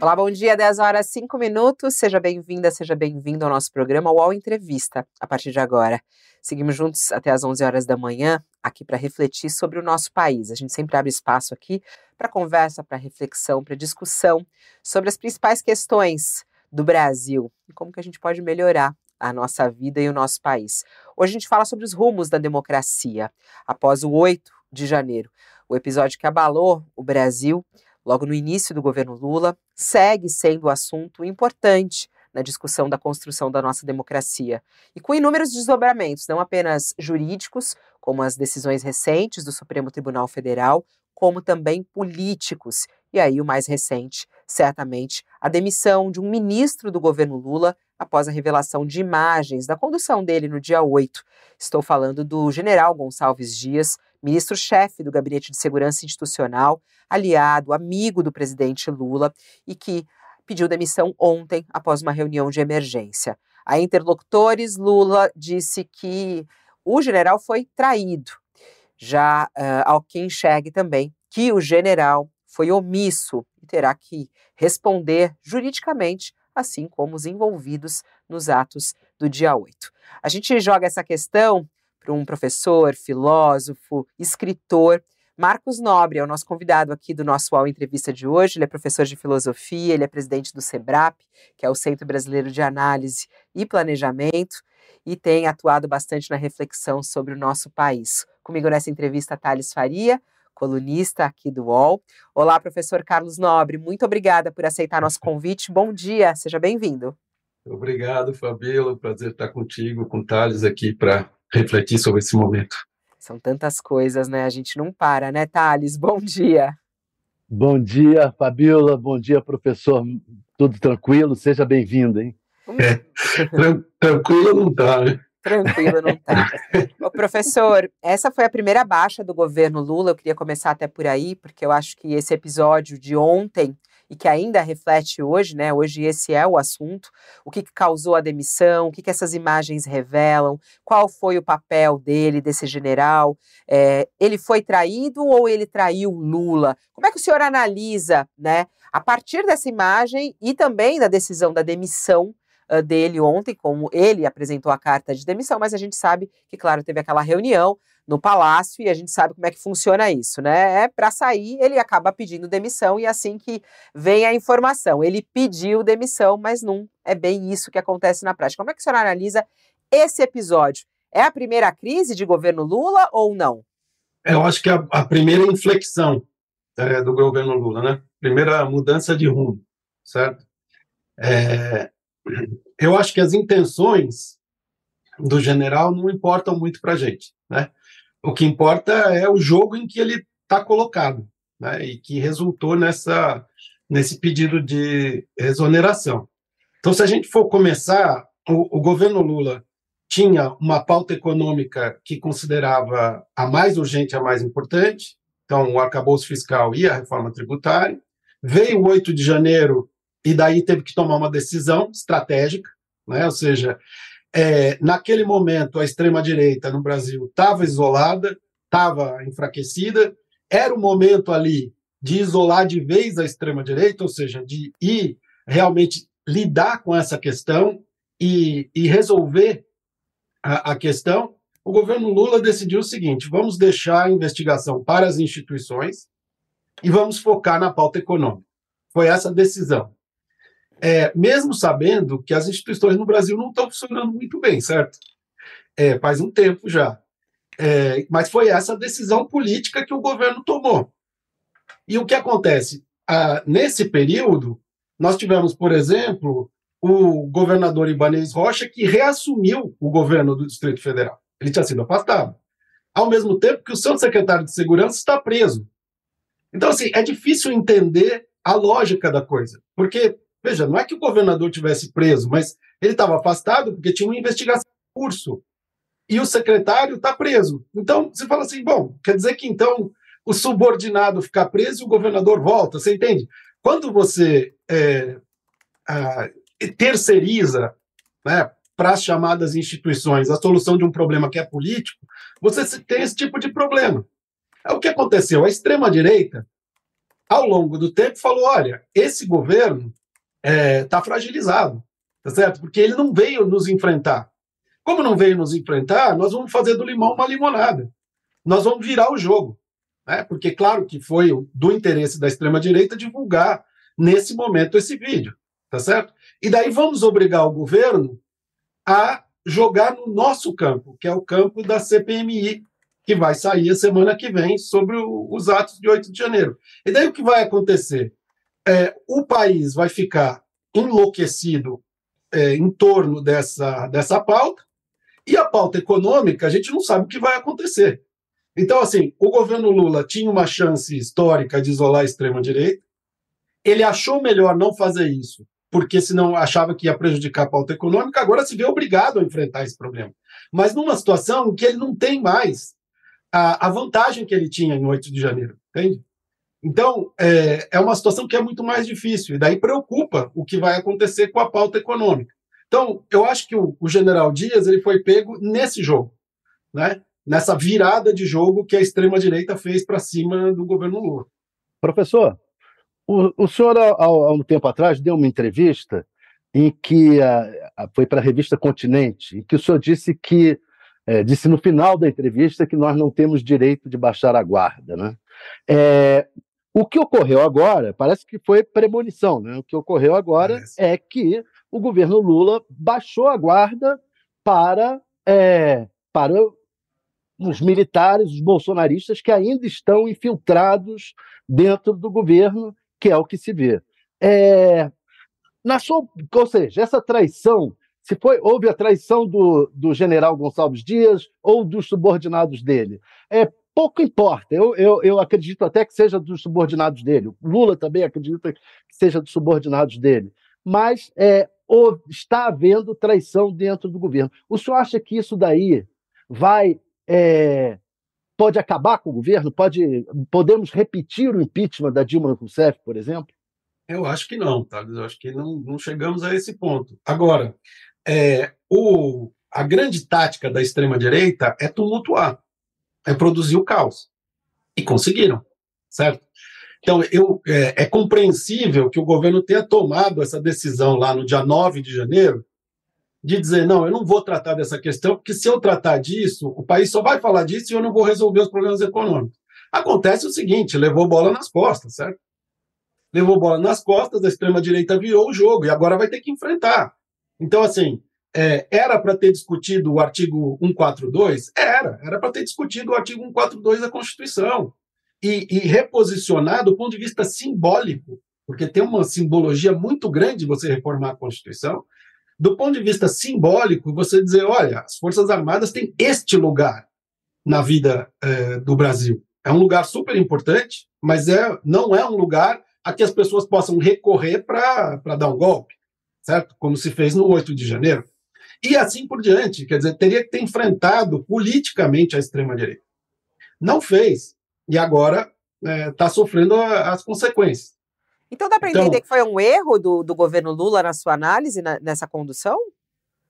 Olá, bom dia, 10 horas 5 minutos. Seja bem-vinda, seja bem-vindo ao nosso programa UOL Entrevista, a partir de agora. Seguimos juntos até as 11 horas da manhã, aqui para refletir sobre o nosso país. A gente sempre abre espaço aqui para conversa, para reflexão, para discussão sobre as principais questões do Brasil e como que a gente pode melhorar a nossa vida e o nosso país. Hoje a gente fala sobre os rumos da democracia, após o 8 de janeiro, o episódio que abalou o Brasil logo no início do governo Lula, segue sendo um assunto importante na discussão da construção da nossa democracia. E com inúmeros desdobramentos, não apenas jurídicos, como as decisões recentes do Supremo Tribunal Federal, como também políticos. E aí, o mais recente, certamente, a demissão de um ministro do governo Lula após a revelação de imagens da condução dele no dia 8. Estou falando do general Gonçalves Dias, ministro-chefe do Gabinete de Segurança Institucional, aliado, amigo do presidente Lula e que pediu demissão ontem após uma reunião de emergência. A interlocutores, Lula disse que o general foi traído. Já uh, Alckmin enxergue também que o general foi omisso e terá que responder juridicamente, assim como os envolvidos nos atos do dia 8. A gente joga essa questão para um professor, filósofo, escritor. Marcos Nobre é o nosso convidado aqui do nosso UOL Entrevista de hoje. Ele é professor de filosofia, ele é presidente do SEBRAP, que é o Centro Brasileiro de Análise e Planejamento, e tem atuado bastante na reflexão sobre o nosso país. Comigo nessa entrevista, Thales Faria, colunista aqui do UOL. Olá, professor Carlos Nobre, muito obrigada por aceitar nosso convite. Bom dia, seja bem-vindo. Obrigado, Fabíola. Prazer estar contigo, com o Thales aqui para refletir sobre esse momento. São tantas coisas, né? A gente não para, né, Thales? Bom dia. Bom dia, Fabiola. Bom dia, professor. Tudo tranquilo? Seja bem-vindo, hein? É, tranquilo não tá, né? Tranquilo não tá. Ô, professor, essa foi a primeira baixa do governo Lula. Eu queria começar até por aí, porque eu acho que esse episódio de ontem e que ainda reflete hoje, né? Hoje esse é o assunto. O que, que causou a demissão? O que, que essas imagens revelam? Qual foi o papel dele, desse general? É, ele foi traído ou ele traiu Lula? Como é que o senhor analisa, né? A partir dessa imagem e também da decisão da demissão dele ontem, como ele apresentou a carta de demissão, mas a gente sabe que, claro, teve aquela reunião no palácio e a gente sabe como é que funciona isso, né? É para sair, ele acaba pedindo demissão e assim que vem a informação, ele pediu demissão, mas não é bem isso que acontece na prática. Como é que o senhor analisa esse episódio? É a primeira crise de governo Lula ou não? Eu acho que é a, a primeira inflexão é, do governo Lula, né? Primeira mudança de rumo, certo? É, eu acho que as intenções do general não importam muito para a gente, né? O que importa é o jogo em que ele está colocado, né? E que resultou nessa nesse pedido de exoneração. Então, se a gente for começar, o, o governo Lula tinha uma pauta econômica que considerava a mais urgente, a mais importante, então o arcabouço fiscal e a reforma tributária. Veio o 8 de janeiro e daí teve que tomar uma decisão estratégica, né? ou seja, é, naquele momento, a extrema-direita no Brasil estava isolada, estava enfraquecida, era o momento ali de isolar de vez a extrema-direita, ou seja, de ir realmente lidar com essa questão e, e resolver a, a questão. O governo Lula decidiu o seguinte: vamos deixar a investigação para as instituições e vamos focar na pauta econômica. Foi essa a decisão é, mesmo sabendo que as instituições no Brasil não estão funcionando muito bem, certo? É, faz um tempo já. É, mas foi essa decisão política que o governo tomou. E o que acontece? Ah, nesse período, nós tivemos, por exemplo, o governador Ibanez Rocha, que reassumiu o governo do Distrito Federal. Ele tinha sido afastado. Ao mesmo tempo que o seu secretário de Segurança está preso. Então, assim, é difícil entender a lógica da coisa. Porque Veja, não é que o governador tivesse preso, mas ele estava afastado porque tinha uma investigação em curso. E o secretário está preso. Então, você fala assim: bom, quer dizer que então o subordinado fica preso e o governador volta, você entende? quando você é, terceiriza né, para as chamadas instituições a solução de um problema que é político, você tem esse tipo de problema. É o que aconteceu. A extrema-direita, ao longo do tempo, falou: olha, esse governo está é, tá fragilizado, tá certo? Porque ele não veio nos enfrentar. Como não veio nos enfrentar, nós vamos fazer do limão uma limonada. Nós vamos virar o jogo. Né? Porque, claro, que foi do interesse da extrema-direita divulgar, nesse momento, esse vídeo. Tá certo? E daí vamos obrigar o governo a jogar no nosso campo, que é o campo da CPMI, que vai sair a semana que vem sobre o, os atos de 8 de janeiro. E daí o que vai acontecer? É, o país vai ficar enlouquecido é, em torno dessa, dessa pauta, e a pauta econômica, a gente não sabe o que vai acontecer. Então, assim, o governo Lula tinha uma chance histórica de isolar a extrema-direita, ele achou melhor não fazer isso, porque senão achava que ia prejudicar a pauta econômica, agora se vê obrigado a enfrentar esse problema. Mas numa situação que ele não tem mais a, a vantagem que ele tinha em 8 de janeiro, entende? Então, é, é uma situação que é muito mais difícil, e daí preocupa o que vai acontecer com a pauta econômica. Então, eu acho que o, o general Dias ele foi pego nesse jogo, né? nessa virada de jogo que a extrema-direita fez para cima do governo Lula. Professor, o, o senhor, há, há, um tempo atrás, deu uma entrevista em que a, a, foi para a revista Continente, em que o senhor disse que é, disse no final da entrevista que nós não temos direito de baixar a guarda, né? É, o que ocorreu agora, parece que foi premonição, né? O que ocorreu agora parece. é que o governo Lula baixou a guarda para, é, para os militares, os bolsonaristas que ainda estão infiltrados dentro do governo, que é o que se vê. É, na sua, ou seja, essa traição, se foi houve a traição do, do general Gonçalves Dias ou dos subordinados dele, é pouco importa. Eu, eu, eu acredito até que seja dos subordinados dele. O Lula também acredita que seja dos subordinados dele. Mas é, está havendo traição dentro do governo. O senhor acha que isso daí vai é, pode acabar com o governo? Pode, podemos repetir o impeachment da Dilma Rousseff, por exemplo? Eu acho que não, Thales. Eu acho que não, não chegamos a esse ponto. Agora, é, o, a grande tática da extrema-direita é tumultuar, é produzir o caos. E conseguiram, certo? Então, eu, é, é, compreensível que o governo tenha tomado essa decisão lá no dia 9 de janeiro, de dizer, não, eu não vou tratar dessa questão, porque se eu tratar disso, o país só vai falar disso e eu não vou resolver os problemas econômicos. Acontece o seguinte, levou bola nas costas, certo? Levou bola nas costas, a extrema-direita virou o jogo e agora vai ter que enfrentar. Então, assim, é, era para ter discutido o artigo 142? Era, era para ter discutido o artigo 142 da Constituição e, e reposicionar do ponto de vista simbólico, porque tem uma simbologia muito grande você reformar a Constituição, do ponto de vista simbólico, você dizer, olha, as Forças Armadas têm este lugar na vida é, do Brasil. É um lugar super importante, mas é, não é um lugar a que as pessoas possam recorrer para dar um golpe, certo? Como se fez no 8 de janeiro. E assim por diante, quer dizer, teria que ter enfrentado politicamente a extrema-direita. Não fez, e agora está é, tá sofrendo a, as consequências. Então dá para então, entender que foi um erro do, do governo Lula na sua análise, na, nessa condução?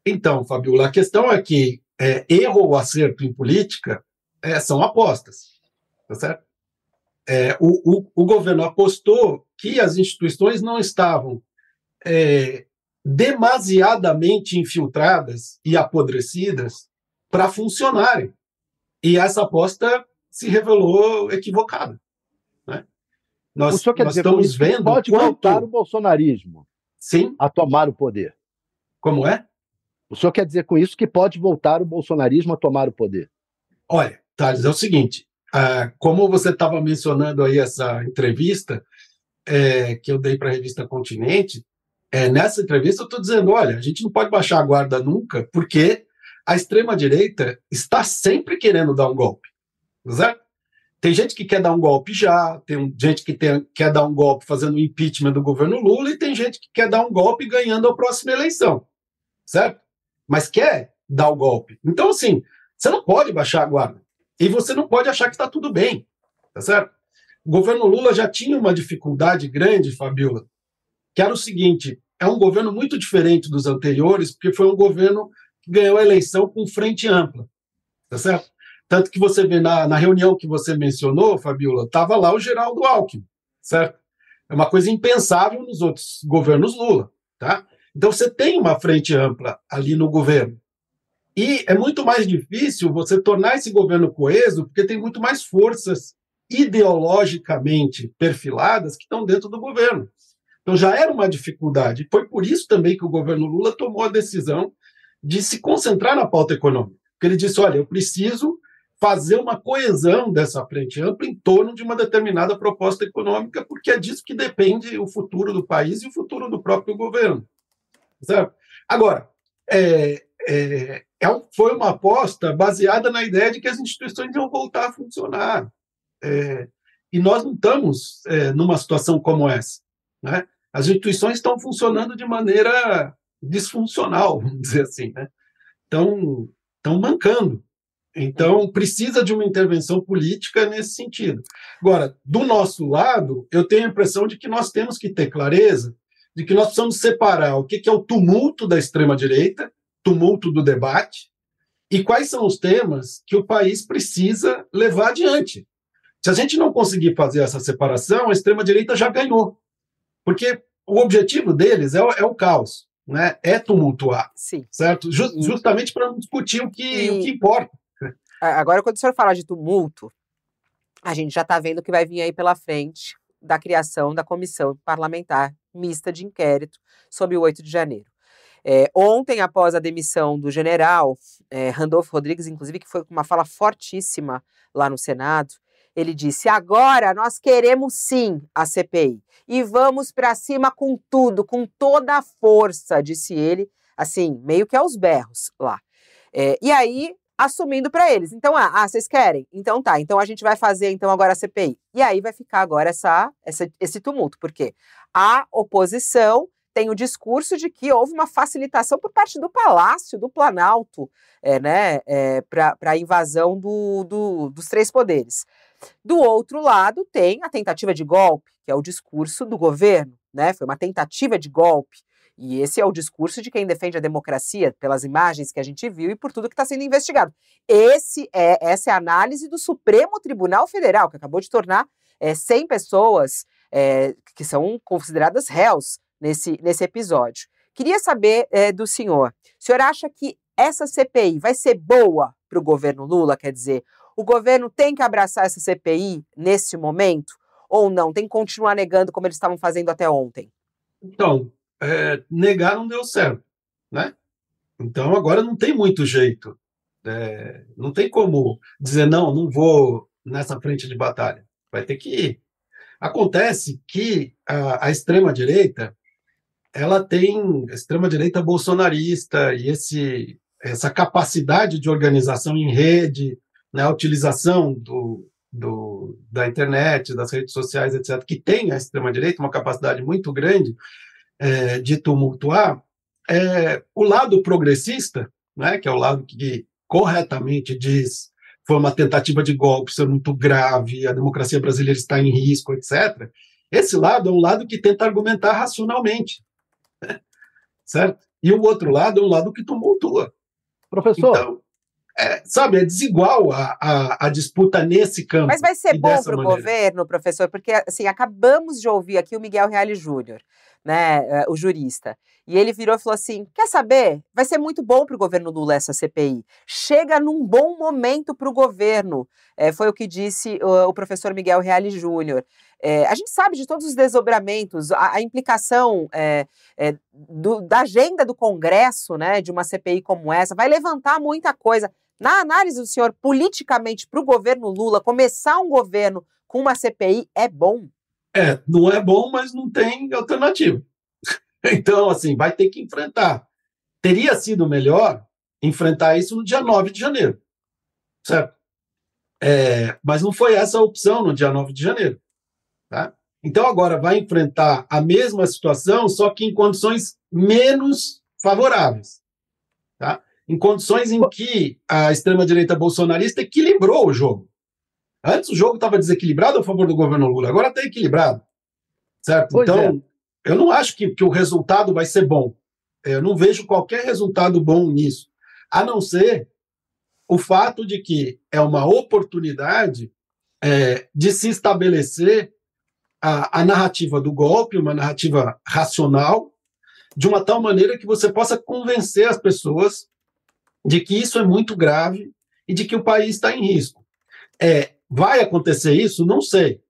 Então, Fabiola, a questão é que é, erro ou acerto em política é, são apostas, tá certo? É, o, o, o, governo apostou que as instituições não estavam é, demasiadamente infiltradas e apodrecidas para funcionarem. E essa aposta se revelou equivocada. Nós, o senhor quer dizer estamos vendo pode quanto... voltar o bolsonarismo Sim. a tomar o poder. Como é? O senhor quer dizer com isso que pode voltar o bolsonarismo a tomar o poder? Olha, Thales, é o seguinte: ah, como você estava mencionando aí essa entrevista é, que eu dei para a revista Continente, é, nessa entrevista eu estou dizendo: olha, a gente não pode baixar a guarda nunca, porque a extrema-direita está sempre querendo dar um golpe. Certo? Tem gente que quer dar um golpe já, tem gente que tem, quer dar um golpe fazendo o impeachment do governo Lula e tem gente que quer dar um golpe ganhando a próxima eleição, certo? Mas quer dar o golpe. Então, assim, você não pode baixar a guarda. E você não pode achar que está tudo bem, tá certo? o governo Lula já tinha uma dificuldade grande, Fabiola, que era o seguinte: é um governo muito diferente dos anteriores, porque foi um governo que ganhou a eleição com frente ampla, tá certo? Tanto que você vê na, na reunião que você mencionou, Fabiola, estava lá o Geraldo Alckmin, certo? É uma coisa impensável nos outros governos Lula, tá? Então você tem uma frente ampla ali no governo. E é muito mais difícil você tornar esse governo coeso, porque tem muito mais forças ideologicamente perfiladas que estão dentro do governo. Então já era uma dificuldade. Foi por isso também que o governo Lula tomou a decisão de se concentrar na pauta econômica. Porque ele disse: olha, eu preciso fazer uma coesão dessa frente ampla em torno de uma determinada proposta econômica, porque é disso que depende o futuro do país e o futuro do próprio governo. Certo? Agora, é, é, é foi uma aposta baseada na ideia de que as instituições iam voltar a funcionar. É, e nós não estamos é, numa situação como essa. Né? As instituições estão funcionando de maneira disfuncional, vamos dizer assim. Né? Estão, estão mancando. Então, precisa de uma intervenção política nesse sentido. Agora, do nosso lado, eu tenho a impressão de que nós temos que ter clareza de que nós precisamos separar o que é o tumulto da extrema-direita, tumulto do debate, e quais são os temas que o país precisa levar adiante. Se a gente não conseguir fazer essa separação, a extrema-direita já ganhou. Porque o objetivo deles é o, é o caos, né? é tumultuar. Sim. Certo? Just, justamente para discutir o que, e... o que importa. Agora, quando o senhor falar de tumulto, a gente já está vendo que vai vir aí pela frente da criação da comissão parlamentar mista de inquérito sobre o 8 de janeiro. É, ontem, após a demissão do general é, Randolfo Rodrigues, inclusive, que foi com uma fala fortíssima lá no Senado, ele disse: agora nós queremos sim a CPI e vamos para cima com tudo, com toda a força, disse ele, assim, meio que aos berros lá. É, e aí, assumindo para eles. Então, ah, ah, vocês querem? Então tá, então a gente vai fazer então agora a CPI. E aí vai ficar agora essa, essa esse tumulto, porque a oposição tem o discurso de que houve uma facilitação por parte do Palácio, do Planalto, é, né, é, para a invasão do, do, dos três poderes. Do outro lado, tem a tentativa de golpe, que é o discurso do governo, né? Foi uma tentativa de golpe. E esse é o discurso de quem defende a democracia, pelas imagens que a gente viu e por tudo que está sendo investigado. Esse é, essa é a análise do Supremo Tribunal Federal, que acabou de tornar é, 100 pessoas é, que são consideradas réus nesse, nesse episódio. Queria saber é, do senhor: o senhor acha que essa CPI vai ser boa para o governo Lula? Quer dizer, o governo tem que abraçar essa CPI nesse momento? Ou não? Tem que continuar negando como eles estavam fazendo até ontem? Então, é, negar não deu certo, né? Então agora não tem muito jeito. É, não tem como dizer não, não vou nessa frente de batalha. Vai ter que ir. Acontece que a, a extrema direita ela tem extrema direita bolsonarista e esse essa capacidade de organização em rede, né, a utilização do, do, da internet, das redes sociais, etc., que tem a extrema-direita uma capacidade muito grande é, de tumultuar, é, o lado progressista, né, que é o lado que corretamente diz foi uma tentativa de golpe, isso é muito grave, a democracia brasileira está em risco, etc. Esse lado é um lado que tenta argumentar racionalmente, né? certo? E o outro lado é um lado que tumultua. Professor, então, é, sabe, é desigual a, a, a, disputa nesse campo. Mas vai ser bom para o governo, professor, porque assim, acabamos de ouvir aqui o Miguel Reale Júnior, né, é, o jurista, e ele virou e falou assim: quer saber? Vai ser muito bom para o governo Lula essa CPI. Chega num bom momento para o governo. É, foi o que disse o, o professor Miguel Reale Júnior. É, a gente sabe de todos os desdobramentos, a, a implicação é, é, do, da agenda do Congresso, né, de uma CPI como essa, vai levantar muita coisa. Na análise do senhor, politicamente, para o governo Lula, começar um governo com uma CPI é bom? É, não é bom, mas não tem alternativa. Então, assim, vai ter que enfrentar. Teria sido melhor enfrentar isso no dia 9 de janeiro, certo? É, mas não foi essa a opção no dia 9 de janeiro. Tá? Então, agora vai enfrentar a mesma situação, só que em condições menos favoráveis. Tá? Em condições em que a extrema-direita bolsonarista equilibrou o jogo. Antes o jogo estava desequilibrado a favor do governo Lula, agora está equilibrado. Certo? Pois então, é. eu não acho que, que o resultado vai ser bom. Eu não vejo qualquer resultado bom nisso, a não ser o fato de que é uma oportunidade é, de se estabelecer a, a narrativa do golpe, uma narrativa racional, de uma tal maneira que você possa convencer as pessoas de que isso é muito grave e de que o país está em risco. É, vai acontecer isso? Não sei.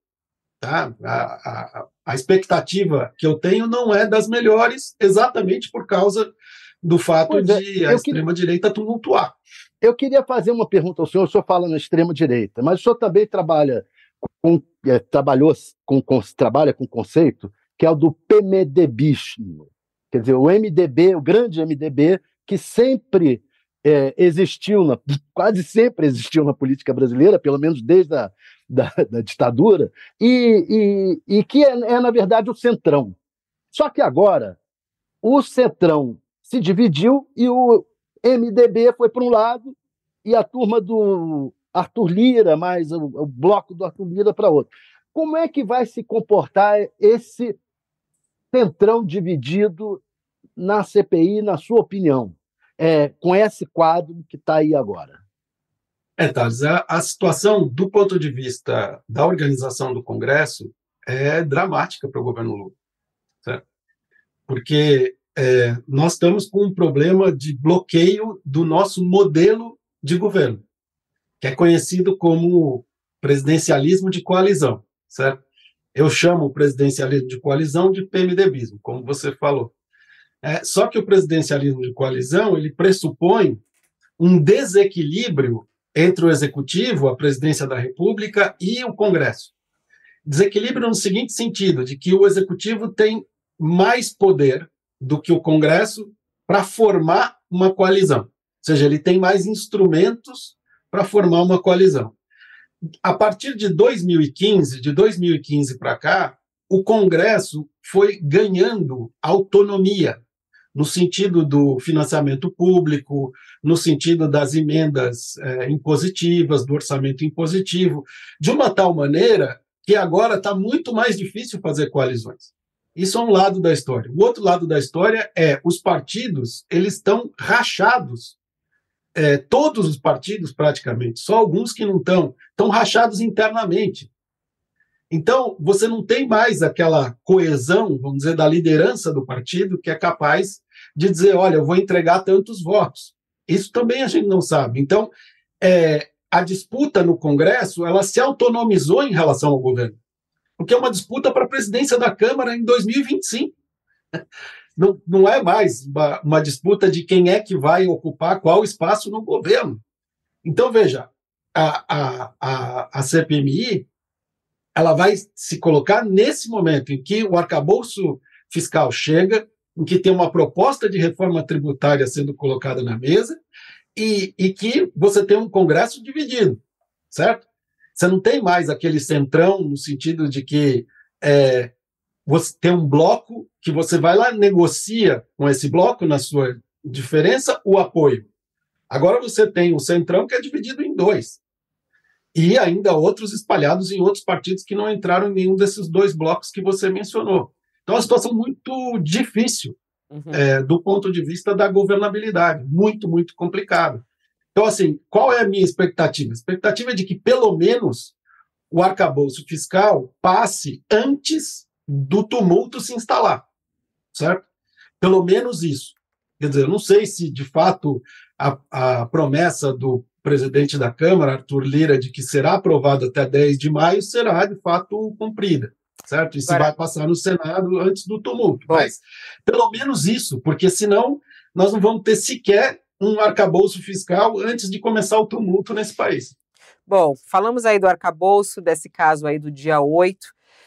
Tá? A, a, a, expectativa que eu tenho não é das melhores, exatamente por causa do fato é, de a extrema-direita tumultuar. Eu queria fazer uma pergunta ao senhor, o senhor fala na extrema-direita, mas o senhor também trabalha com, é, trabalhou com, com, trabalha com conceito que é o do PMDBismo. Quer dizer, o MDB, o grande MDB, que sempre é, existiu, na, quase sempre existiu na política brasileira, pelo menos desde a da, da ditadura, e, e, e que é, é, na verdade, o centrão. Só que agora, o centrão se dividiu e o MDB foi para um lado e a turma do Arthur Lira, mais o, o bloco do Arthur Lira para outro. Como é que vai se comportar esse centrão dividido na CPI, na sua opinião, é, com esse quadro que está aí agora? É, Thales, a, a situação do ponto de vista da organização do Congresso é dramática para o governo Lula, certo? porque é, nós estamos com um problema de bloqueio do nosso modelo de governo, que é conhecido como presidencialismo de coalizão, certo? Eu chamo o presidencialismo de coalizão de PMDBismo, como você falou. É, só que o presidencialismo de coalizão ele pressupõe um desequilíbrio entre o executivo, a presidência da República e o Congresso. Desequilíbrio no seguinte sentido, de que o executivo tem mais poder do que o Congresso para formar uma coalizão. Ou seja, ele tem mais instrumentos para formar uma coalizão. A partir de 2015, de 2015 para cá, o Congresso foi ganhando autonomia no sentido do financiamento público, no sentido das emendas é, impositivas, do orçamento impositivo, de uma tal maneira que agora está muito mais difícil fazer coalizões. Isso é um lado da história. O outro lado da história é os partidos, eles estão rachados. É, todos os partidos, praticamente, só alguns que não estão, estão rachados internamente. Então, você não tem mais aquela coesão, vamos dizer, da liderança do partido que é capaz de dizer: olha, eu vou entregar tantos votos. Isso também a gente não sabe. Então, é, a disputa no Congresso ela se autonomizou em relação ao governo, porque é uma disputa para a presidência da Câmara em 2025. Não, não é mais uma, uma disputa de quem é que vai ocupar qual espaço no governo. Então, veja, a, a, a, a CPMI ela vai se colocar nesse momento em que o arcabouço fiscal chega, em que tem uma proposta de reforma tributária sendo colocada na mesa e, e que você tem um Congresso dividido, certo? Você não tem mais aquele centrão no sentido de que é, você tem um bloco que você vai lá negocia com esse bloco na sua diferença o apoio. Agora você tem o centrão que é dividido em dois e ainda outros espalhados em outros partidos que não entraram em nenhum desses dois blocos que você mencionou. Então, é uma situação muito difícil uhum. é, do ponto de vista da governabilidade, muito, muito complicado. Então, assim, qual é a minha expectativa? A expectativa é de que, pelo menos, o arcabouço fiscal passe antes do tumulto se instalar, certo? Pelo menos isso. Quer dizer, eu não sei se, de fato, a, a promessa do presidente da Câmara, Arthur Lira, de que será aprovado até 10 de maio, será, de fato, cumprida certo? E se vai passar no Senado antes do tumulto. Bom. Mas pelo menos isso, porque senão nós não vamos ter sequer um arcabouço fiscal antes de começar o tumulto nesse país. Bom, falamos aí do arcabouço, desse caso aí do dia 8.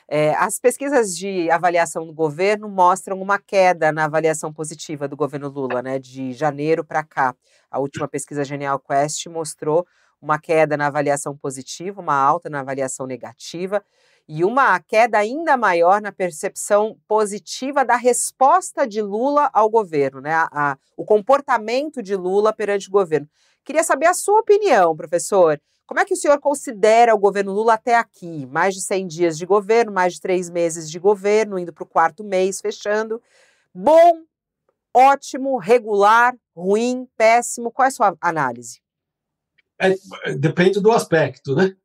É, as pesquisas de avaliação do governo mostram uma queda na avaliação positiva do governo Lula, né, de janeiro para cá. A última pesquisa Genial Quest mostrou uma queda na avaliação positiva, uma alta na avaliação negativa e uma queda ainda maior na percepção positiva da resposta de Lula ao governo, né? A, a, o comportamento de Lula perante o governo. Queria saber a sua opinião, professor. Como é que o senhor considera o governo Lula até aqui? Mais de 100 dias de governo, mais de três meses de governo, indo para o quarto mês, fechando. Bom, ótimo, regular, ruim, péssimo? Qual é a sua análise? É, depende do aspecto, né?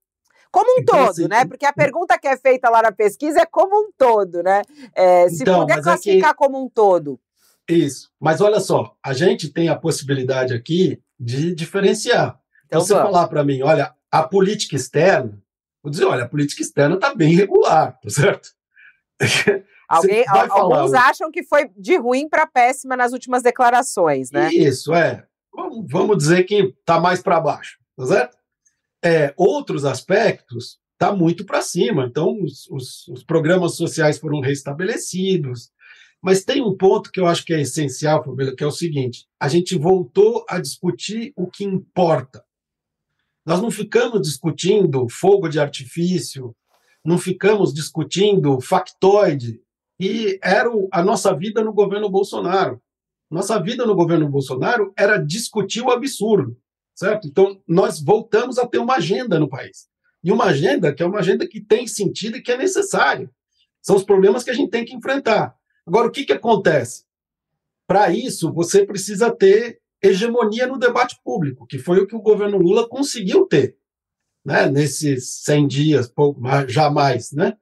Como um então, todo, assim, né? Porque a pergunta que é feita lá na pesquisa é como um todo, né? É, se então, puder classificar é que... como um todo. Isso. Mas olha só, a gente tem a possibilidade aqui de diferenciar. Então, você vamos. falar para mim, olha, a política externa, vou dizer, olha, a política externa está bem regular, tá certo? Alguém, alguns acham que foi de ruim para péssima nas últimas declarações, né? Isso, é. Vamos, vamos dizer que está mais para baixo, tá certo? É, outros aspectos está muito para cima. Então, os, os, os, programas sociais foram restabelecidos. Mas tem um ponto que eu acho que é essencial, Fabíola, que é o seguinte: a gente voltou a discutir o que importa. Nós não ficamos discutindo fogo de artifício, não ficamos discutindo factoide, e era a nossa vida no governo Bolsonaro. Nossa vida no governo Bolsonaro era discutir o absurdo, certo? Então, nós voltamos a ter uma agenda no país. E uma agenda que é uma agenda que tem sentido e que é necessária. São os problemas que a gente tem que enfrentar. Agora, o que, que acontece? Para isso, você precisa ter hegemonia no debate público, que foi o que o governo Lula conseguiu ter, né, nesses 100 dias, pouco mais, jamais, né?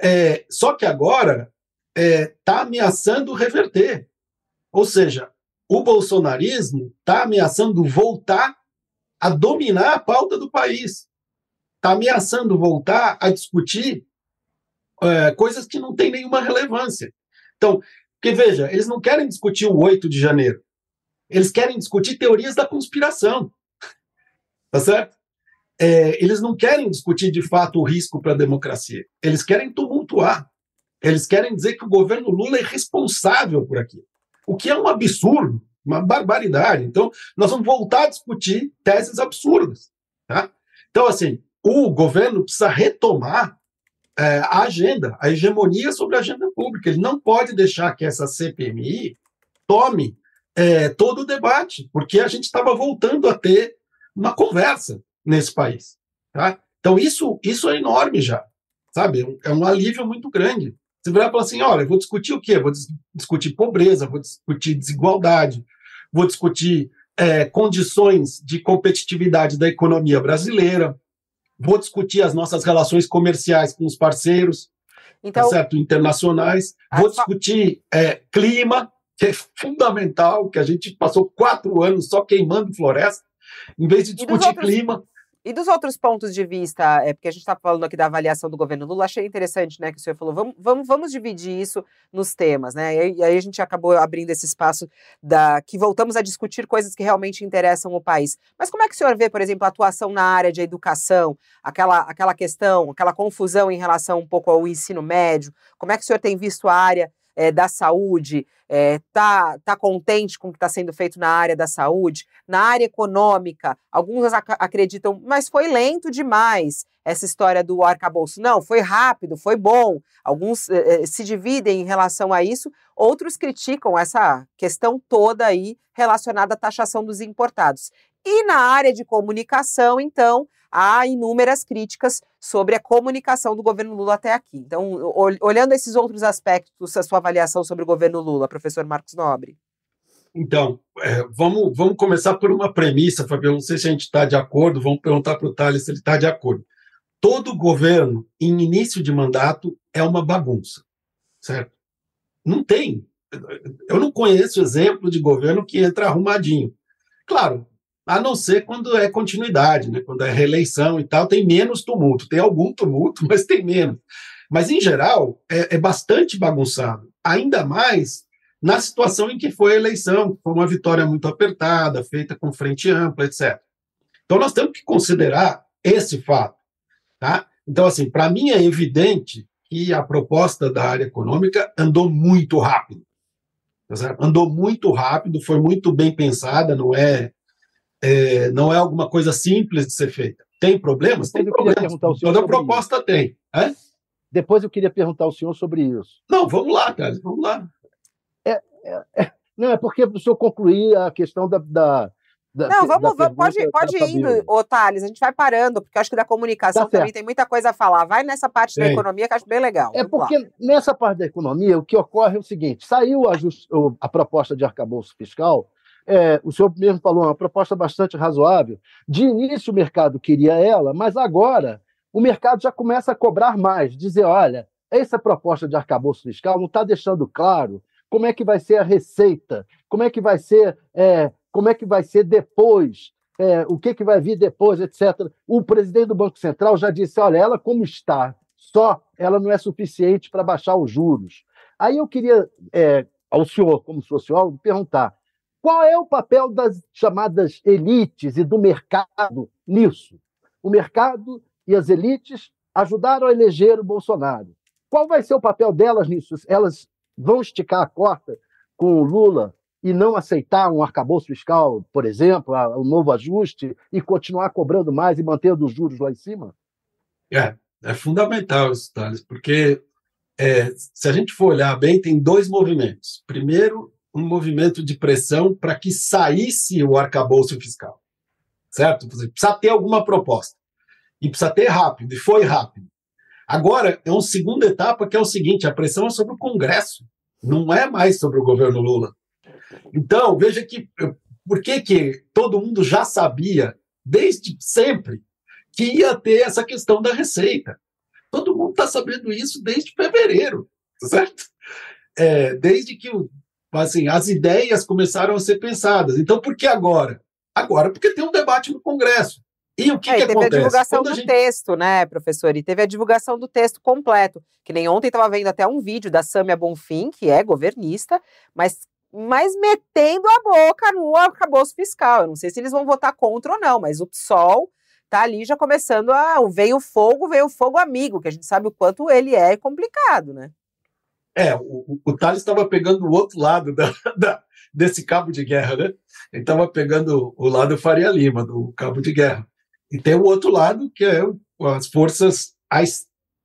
É, só que agora está é, tá ameaçando reverter. Ou seja, o bolsonarismo está ameaçando voltar a dominar a pauta do país. Está ameaçando voltar a discutir é, coisas que não têm nenhuma relevância. Então, porque veja, eles não querem discutir o 8 de janeiro. Eles querem discutir teorias da conspiração. Tá certo? É, eles não querem discutir de fato o risco para a democracia. Eles querem tumultuar. Eles querem dizer que o governo Lula é responsável por aquilo. O que é um absurdo, uma barbaridade. Então, nós vamos voltar a discutir teses absurdas. Tá? Então, assim, o governo precisa retomar é, a agenda, a hegemonia sobre a agenda pública. Ele não pode deixar que essa CPMI tome é, todo o debate, porque a gente estava voltando a ter uma conversa nesse país. Tá? Então, isso, isso é enorme já, sabe? É um alívio muito grande. Você virar e falar assim: olha, vou discutir o quê? Vou dis discutir pobreza, vou discutir desigualdade, vou discutir é, condições de competitividade da economia brasileira, vou discutir as nossas relações comerciais com os parceiros, então, tá certo? internacionais, vou discutir é, clima, que é fundamental, que a gente passou quatro anos só queimando floresta, em vez de discutir outros, clima. E dos outros pontos de vista, é porque a gente está falando aqui da avaliação do governo Lula, achei interessante, né, que o senhor falou, vamos, vamos, vamos dividir isso nos temas, né? E, aí a gente acabou abrindo esse espaço da que voltamos a discutir coisas que realmente interessam o país. Mas como é que o senhor vê, por exemplo, a atuação na área de educação, aquela, aquela questão, aquela confusão em relação um pouco ao ensino médio? Como é que o senhor tem visto a área é, da saúde, está é, tá, contente com o que está sendo feito na área da saúde, na área econômica. Alguns ac acreditam, mas foi lento demais essa história do arcabouço. Não, foi rápido, foi bom. Alguns é, se dividem em relação a isso, outros criticam essa questão toda aí relacionada à taxação dos importados. E na área de comunicação, então, há inúmeras críticas sobre a comunicação do governo Lula até aqui. Então, olhando esses outros aspectos, a sua avaliação sobre o governo Lula, professor Marcos Nobre. Então, é, vamos, vamos começar por uma premissa, Fabio. Não sei se a gente está de acordo, vamos perguntar para o Thales se ele está de acordo. Todo governo, em início de mandato, é uma bagunça, certo? Não tem. Eu não conheço exemplo de governo que entra arrumadinho. Claro, a não ser quando é continuidade, né? quando é reeleição e tal, tem menos tumulto. Tem algum tumulto, mas tem menos. Mas, em geral, é, é bastante bagunçado. Ainda mais na situação em que foi a eleição, foi uma vitória muito apertada, feita com frente ampla, etc. Então, nós temos que considerar esse fato. Tá? Então, assim, para mim é evidente que a proposta da área econômica andou muito rápido. Tá andou muito rápido, foi muito bem pensada, não é é, não é alguma coisa simples de ser feita. Tem problemas? Tem problemas. Toda proposta isso. tem. É? Depois eu queria perguntar ao senhor sobre isso. Não, vamos lá, cara, vamos lá. É, é, é, não, é porque o senhor concluir a questão da, da, Da, Não, vamos, vamos pode, pode ir indo, ô Thales, a gente vai parando, porque eu acho que da comunicação tá também tem muita coisa a falar. Vai nessa parte da economia que eu acho bem legal. É porque lá. nessa parte da economia, o que ocorre é o seguinte: saiu a, just, a proposta de arcabouço fiscal, é, o senhor mesmo falou, uma proposta bastante razoável. De início o mercado queria ela, mas agora o mercado já começa a cobrar mais, dizer, olha, essa proposta de arcabouço fiscal não está deixando claro como é que vai ser a receita, como é que vai ser é, como é que vai ser depois, é, o que, que vai vir depois, etc. O presidente do Banco Central já disse: olha, ela como está, só ela não é suficiente para baixar os juros. Aí eu queria, é, ao senhor, como sociólogo, perguntar: qual é o papel das chamadas elites e do mercado nisso? O mercado e as elites ajudaram a eleger o Bolsonaro. Qual vai ser o papel delas nisso? Elas vão esticar a corda com o Lula e não aceitar um arcabouço fiscal, por exemplo, um novo ajuste, e continuar cobrando mais e mantendo os juros lá em cima? É, é fundamental isso, Thales, porque é, se a gente for olhar bem, tem dois movimentos. Primeiro, um movimento de pressão para que saísse o arcabouço fiscal, certo? Precisa ter alguma proposta. E precisa ter rápido, e foi rápido. Agora, é uma segunda etapa que é o seguinte: a pressão é sobre o Congresso, não é mais sobre o governo Lula. Então, veja que por que, que todo mundo já sabia, desde sempre, que ia ter essa questão da receita. Todo mundo está sabendo isso desde fevereiro, certo? É, desde que assim, as ideias começaram a ser pensadas. Então, por que agora? Agora, porque tem um debate no Congresso. E o que, é, que teve acontece? A divulgação Quando do gente... texto, né, professor? E teve a divulgação do texto completo. Que nem ontem estava vendo até um vídeo da Sâmia Bonfim, que é governista, mas mas metendo a boca no arcabouço fiscal. Eu não sei se eles vão votar contra ou não, mas o PSOL tá ali já começando a. Veio o fogo, veio o fogo amigo, que a gente sabe o quanto ele é complicado, né? É, o, o Thales estava pegando o outro lado da, da, desse cabo de guerra, né? Ele estava pegando o lado Faria Lima, do cabo de guerra. E tem o outro lado, que é as forças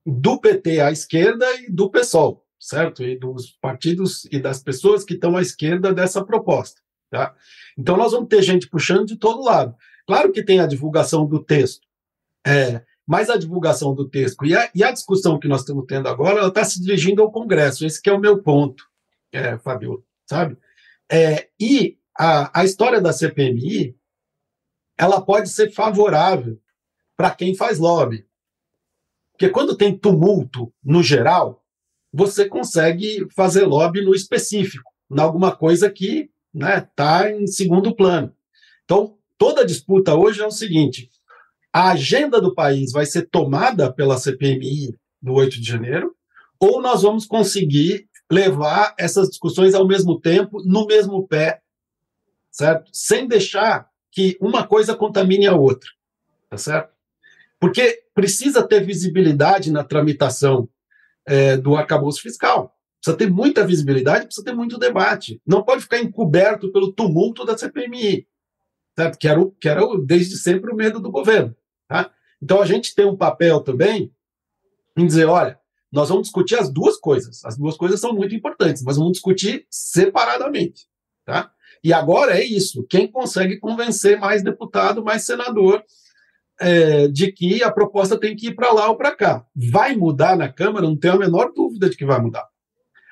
do PT à esquerda e do PSOL certo? E dos partidos e das pessoas que estão à esquerda dessa proposta, tá? Então nós vamos ter gente puxando de todo lado. Claro que tem a divulgação do texto, é, mas a divulgação do texto e a, e a discussão que nós estamos tendo agora, ela está se dirigindo ao Congresso. Esse é o meu ponto, é, Fabio, sabe? É, e a, a história da CPMI, ela pode ser favorável para quem faz lobby. Porque quando tem tumulto no geral, você consegue fazer lobby no específico, em alguma coisa que está né, tá em segundo plano. Então, toda disputa hoje é o seguinte: a agenda do país vai ser tomada pela CPMI no 8 de janeiro, ou nós vamos conseguir levar essas discussões ao mesmo tempo, no mesmo pé, certo? Sem deixar que uma coisa contamine a outra, tá certo? Porque precisa ter visibilidade na tramitação é, do arcabouço fiscal. Precisa ter muita visibilidade, precisa ter muito debate. Não pode ficar encoberto pelo tumulto da CPMI, certo? Que, era o, que era o, desde sempre o medo do governo. Tá? Então a gente tem um papel também em dizer: olha, nós vamos discutir as duas coisas. As duas coisas são muito importantes, mas vamos discutir separadamente. Tá? E agora é isso: quem consegue convencer mais deputado, mais senador é, de que a proposta tem que ir para lá ou para cá. Vai mudar na Câmara? Não tenho a menor dúvida de que vai mudar.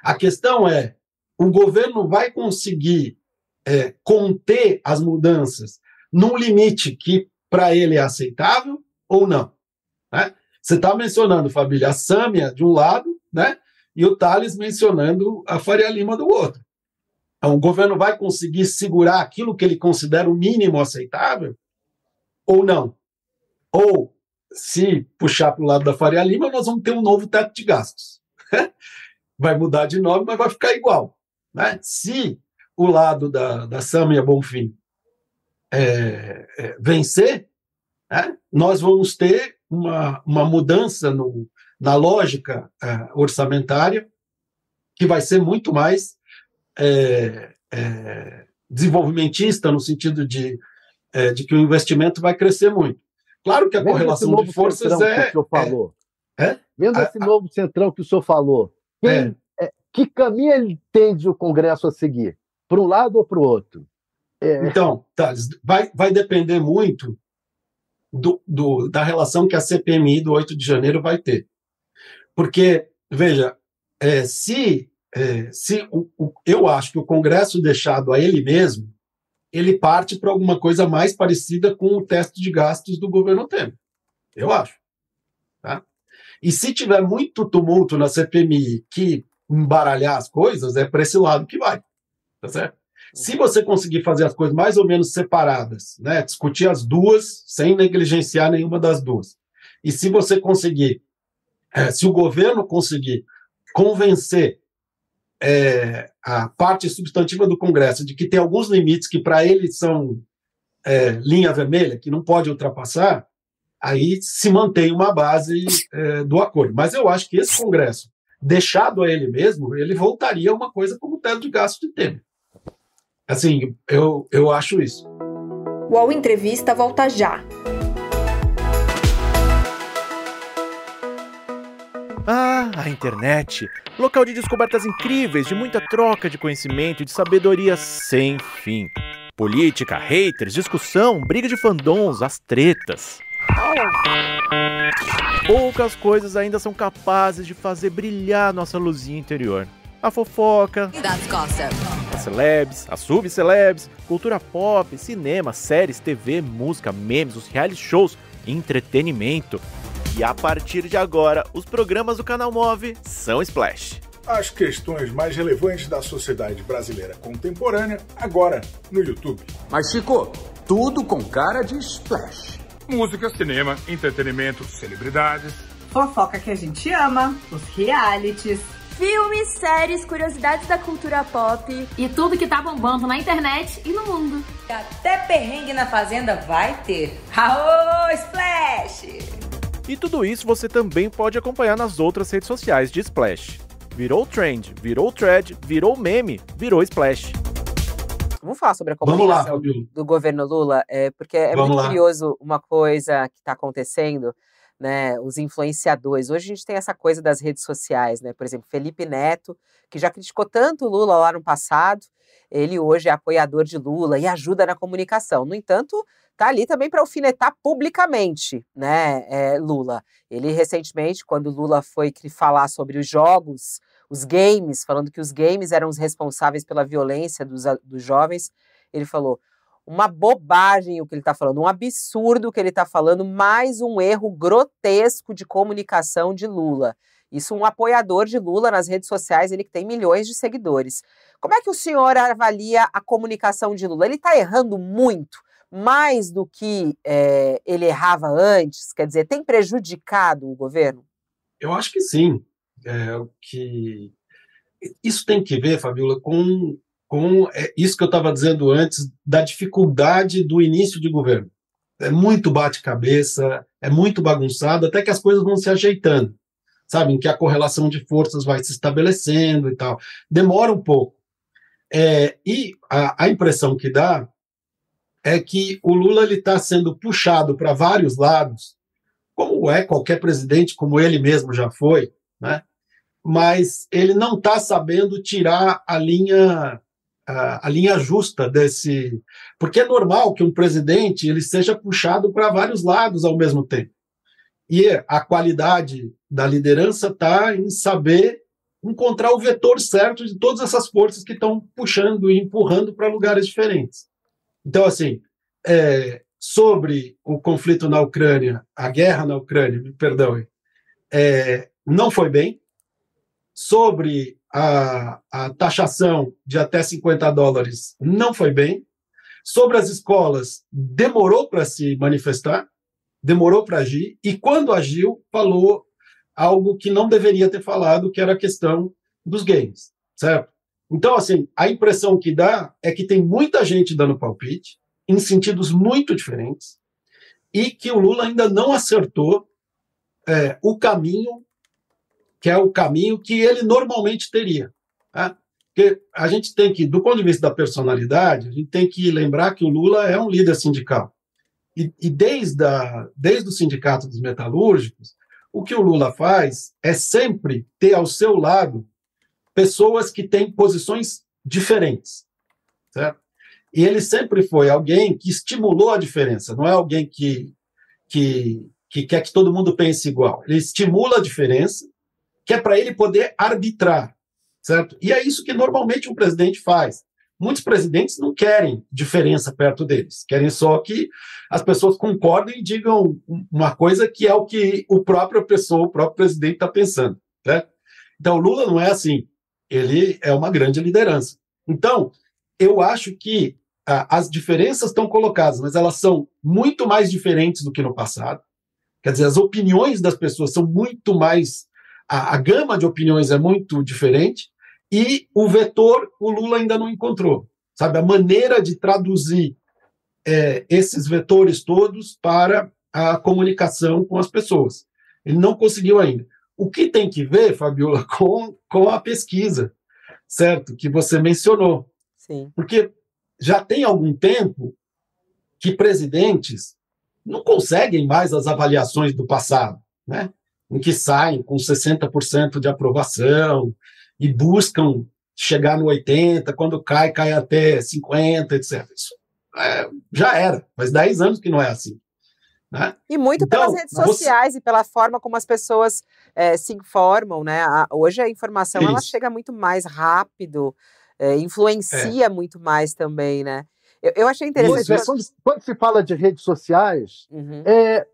A questão é: o governo vai conseguir é, conter as mudanças num limite que para ele é aceitável ou não? Né? Você está mencionando, Fabília, a Sâmia de um lado, né? E o Thales mencionando a Faria Lima do outro. Então, o governo vai conseguir segurar aquilo que ele considera o mínimo aceitável ou não? Ou, se puxar para o lado da Faria Lima, nós vamos ter um novo teto de gastos. vai mudar de nome, mas vai ficar igual. Né? Se o lado da, da Samia Bonfim é, é, vencer, né, nós vamos ter uma, uma mudança no, na lógica é, orçamentária que vai ser muito mais é, é, desenvolvimentista, no sentido de, de que o investimento vai crescer muito. Claro que a Vendo correlação de forças é. Que o senhor falou. É? Vendo a, esse novo centrão que o senhor falou, quem, que caminho ele tende o Congresso a seguir? Para um lado ou para o outro? É. Então, Thales, vai, vai depender muito do, do, da relação que a CPMI do 8 de janeiro vai ter. Porque, veja, é, se, é, se o, o, eu acho que o Congresso deixado a ele mesmo, ele parte para alguma coisa mais parecida com o teste de gastos do governo Temer. Eu acho. Tá? E se tiver muito tumulto na CPMI que embaralhar as coisas, é para esse lado que vai. Tá certo? Se você conseguir fazer as coisas mais ou menos separadas, né, discutir as duas sem negligenciar nenhuma das duas, e se você conseguir, é, se o governo conseguir convencer é, a parte substantiva do Congresso de que tem alguns limites que para ele são é, linha vermelha, que não pode ultrapassar, aí se mantém uma base é, do acordo. Mas eu acho que esse Congresso, deixado a ele mesmo, ele voltaria a uma coisa como o teto de gasto de Temer. Assim, eu, eu acho isso. O UOL Entrevista volta já. Ah, a internet! Local de descobertas incríveis, de muita troca de conhecimento e de sabedoria sem fim. Política, haters, discussão, briga de fandons, as tretas. Poucas coisas ainda são capazes de fazer brilhar nossa luzinha interior a fofoca, as celebs, as subcelebs, cultura pop, cinema, séries, TV, música, memes, os reality shows, entretenimento. E a partir de agora, os programas do canal Move são Splash. As questões mais relevantes da sociedade brasileira contemporânea, agora no YouTube. Mas Chico, tudo com cara de Splash. Música, cinema, entretenimento, celebridades. Fofoca que a gente ama, os realities filmes, séries, curiosidades da cultura pop e tudo que tá bombando na internet e no mundo. Até perrengue na fazenda vai ter. Aô, Splash! E tudo isso você também pode acompanhar nas outras redes sociais de Splash. Virou trend, virou thread, virou meme, virou Splash. Vamos falar sobre a comunicação lá, do governo Lula, é, porque é Vamos muito lá. curioso uma coisa que está acontecendo né, os influenciadores. Hoje a gente tem essa coisa das redes sociais, né? Por exemplo, Felipe Neto, que já criticou tanto o Lula lá no passado, ele hoje é apoiador de Lula e ajuda na comunicação. No entanto, tá ali também para alfinetar publicamente, né, é, Lula. Ele recentemente, quando Lula foi falar sobre os jogos, os games, falando que os games eram os responsáveis pela violência dos, dos jovens, ele falou: uma bobagem o que ele está falando, um absurdo o que ele está falando, mais um erro grotesco de comunicação de Lula. Isso um apoiador de Lula nas redes sociais, ele que tem milhões de seguidores. Como é que o senhor avalia a comunicação de Lula? Ele está errando muito, mais do que é, ele errava antes? Quer dizer, tem prejudicado o governo? Eu acho que sim. É, que isso tem que ver, Fabiola, com com é, isso que eu estava dizendo antes, da dificuldade do início de governo. É muito bate-cabeça, é muito bagunçado, até que as coisas vão se ajeitando, sabe? Em que a correlação de forças vai se estabelecendo e tal. Demora um pouco. É, e a, a, impressão que dá é que o Lula está sendo puxado para vários lados, como é qualquer presidente, como ele mesmo já foi, né? mas ele não está sabendo tirar a linha a, linha justa desse. Porque é normal que um presidente ele seja puxado para vários lados ao mesmo tempo. E a qualidade da liderança está em saber encontrar o vetor certo de todas essas forças que estão puxando e empurrando para lugares diferentes. Então, assim, é, sobre o conflito na Ucrânia, a guerra na Ucrânia, me perdoe, é, não foi bem. Sobre a, a taxação de até 50 dólares não foi bem. Sobre as escolas, demorou para se manifestar, demorou para agir, e quando agiu, falou algo que não deveria ter falado, que era a questão dos games, certo? Então, assim, a impressão que dá é que tem muita gente dando palpite, em sentidos muito diferentes, e que o Lula ainda não acertou é, o caminho que é o caminho que ele normalmente teria. Tá? Porque a gente tem que, do ponto de vista da personalidade, a gente tem que lembrar que o Lula é um líder sindical. E, e desde, a, desde o Sindicato dos Metalúrgicos, o que o Lula faz é sempre ter ao seu lado pessoas que têm posições diferentes. Certo? E ele sempre foi alguém que estimulou a diferença, não é alguém que, que, que quer que todo mundo pense igual. Ele estimula a diferença, que é para ele poder arbitrar, certo? E é isso que normalmente um presidente faz. Muitos presidentes não querem diferença perto deles, querem só que as pessoas concordem e digam uma coisa que é o que o próprio pessoa, o próprio presidente está pensando. Né? Então, Lula não é assim. Ele é uma grande liderança. Então, eu acho que ah, as diferenças estão colocadas, mas elas são muito mais diferentes do que no passado. Quer dizer, as opiniões das pessoas são muito mais. A, a gama de opiniões é muito diferente e o vetor o Lula ainda não encontrou. Sabe, a maneira de traduzir é, esses vetores todos para a comunicação com as pessoas. Ele não conseguiu ainda. O que tem que ver, Fabiola, com, com a pesquisa, certo? Que você mencionou. Sim. Porque já tem algum tempo que presidentes não conseguem mais as avaliações do passado, né? Em que saem com 60% de aprovação, e buscam chegar no 80, quando cai, cai até 50, etc. Isso é, já era, faz 10 anos que não é assim. Né? E muito então, pelas redes sociais você... e pela forma como as pessoas é, se informam, né? A, hoje a informação ela chega muito mais rápido, é, influencia é. muito mais também, né? Eu, eu achei interessante. quando, quando, se fala de redes sociais, uhum. é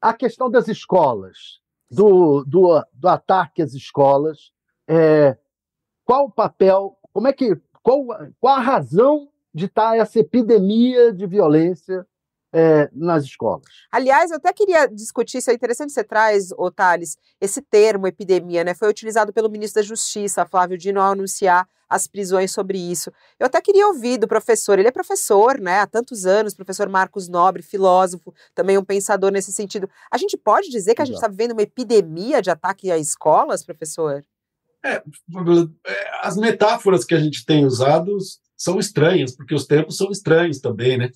a questão das escolas, do, do, do ataque às escolas, é, qual o papel, como é que, qual, qual a razão de estar essa epidemia de violência é, nas escolas. Aliás, eu até queria discutir, isso é interessante você traz, Otales, esse termo epidemia, né? Foi utilizado pelo ministro da Justiça, Flávio Dino, ao anunciar as prisões sobre isso. Eu até queria ouvir do professor, ele é professor, né, há tantos anos, professor Marcos Nobre, filósofo, também um pensador nesse sentido. A gente pode dizer que a gente está vivendo uma epidemia de ataque a escolas, professor? É, é, as metáforas que a gente tem usado são estranhas, porque os tempos são estranhos também, né?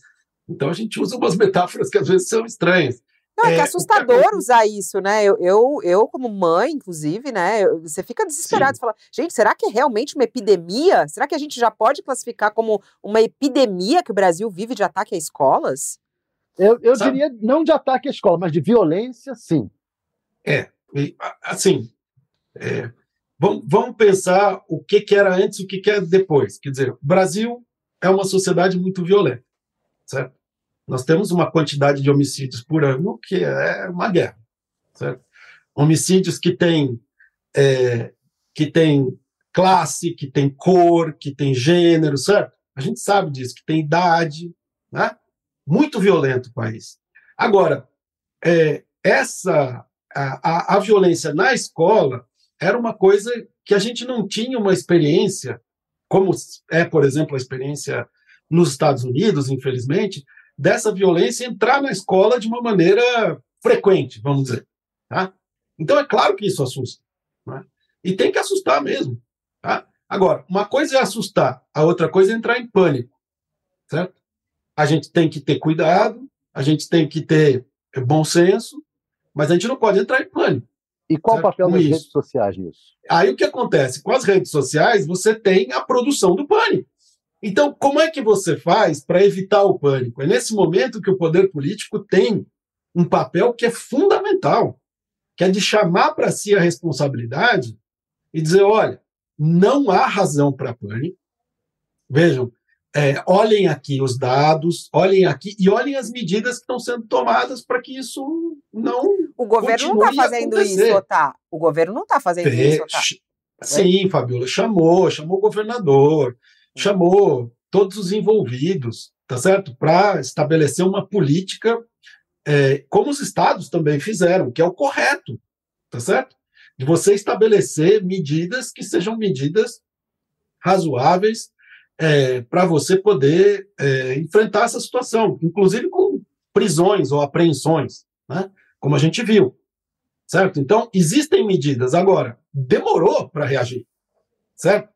Então a gente usa umas metáforas que às vezes são estranhas. Não, é, é que assustador que... usar isso, né? Eu, eu, eu, como mãe, inclusive, né? Você fica desesperado. Você fala, gente, será que é realmente uma epidemia? Será que a gente já pode classificar como uma epidemia que o Brasil vive de ataque a escolas? Eu, eu diria não de ataque à escola, mas de violência, sim. É, assim, é, Vamos, vamos pensar o que, que era antes e o que, que é depois. Quer dizer, o Brasil é uma sociedade muito violenta, certo? Nós temos uma quantidade de homicídios por ano que é uma guerra, certo? Homicídios que têm é, que tem classe, que tem cor, que tem gênero, certo? A gente sabe disso, que tem idade, né? Muito violento o país. Agora, é, essa a, a, a violência na escola era uma coisa que a gente não tinha uma experiência, como é, por exemplo, a experiência nos Estados Unidos, infelizmente, dessa violência entrar na escola de uma maneira frequente, vamos dizer. Tá? Então, é claro que isso assusta. Né? E tem que assustar mesmo. Tá? Agora, uma coisa é assustar, a outra coisa é entrar em pânico. Certo? A gente tem que ter cuidado, a gente tem que ter bom senso, mas a gente não pode entrar em pânico. E qual certo? o papel das isso. redes sociais nisso? Aí o que acontece? Com as redes sociais, você tem a produção do pânico. Então, como é que você faz para evitar o pânico? É nesse momento que o poder político tem um papel que é fundamental, que é de chamar para si a responsabilidade e dizer: olha, não há razão para pânico. Vejam, é, olhem aqui os dados, olhem aqui e olhem as medidas que estão sendo tomadas para que isso não. O governo não está fazendo isso, tá? O governo não está fazendo é, isso, tá? Sim, Fabiola, chamou, chamou o governador. Chamou todos os envolvidos, tá certo? Para estabelecer uma política, é, como os estados também fizeram, que é o correto, tá certo? De você estabelecer medidas que sejam medidas razoáveis é, para você poder é, enfrentar essa situação, inclusive com prisões ou apreensões, né? como a gente viu. Certo? Então, existem medidas. Agora, demorou para reagir. Certo?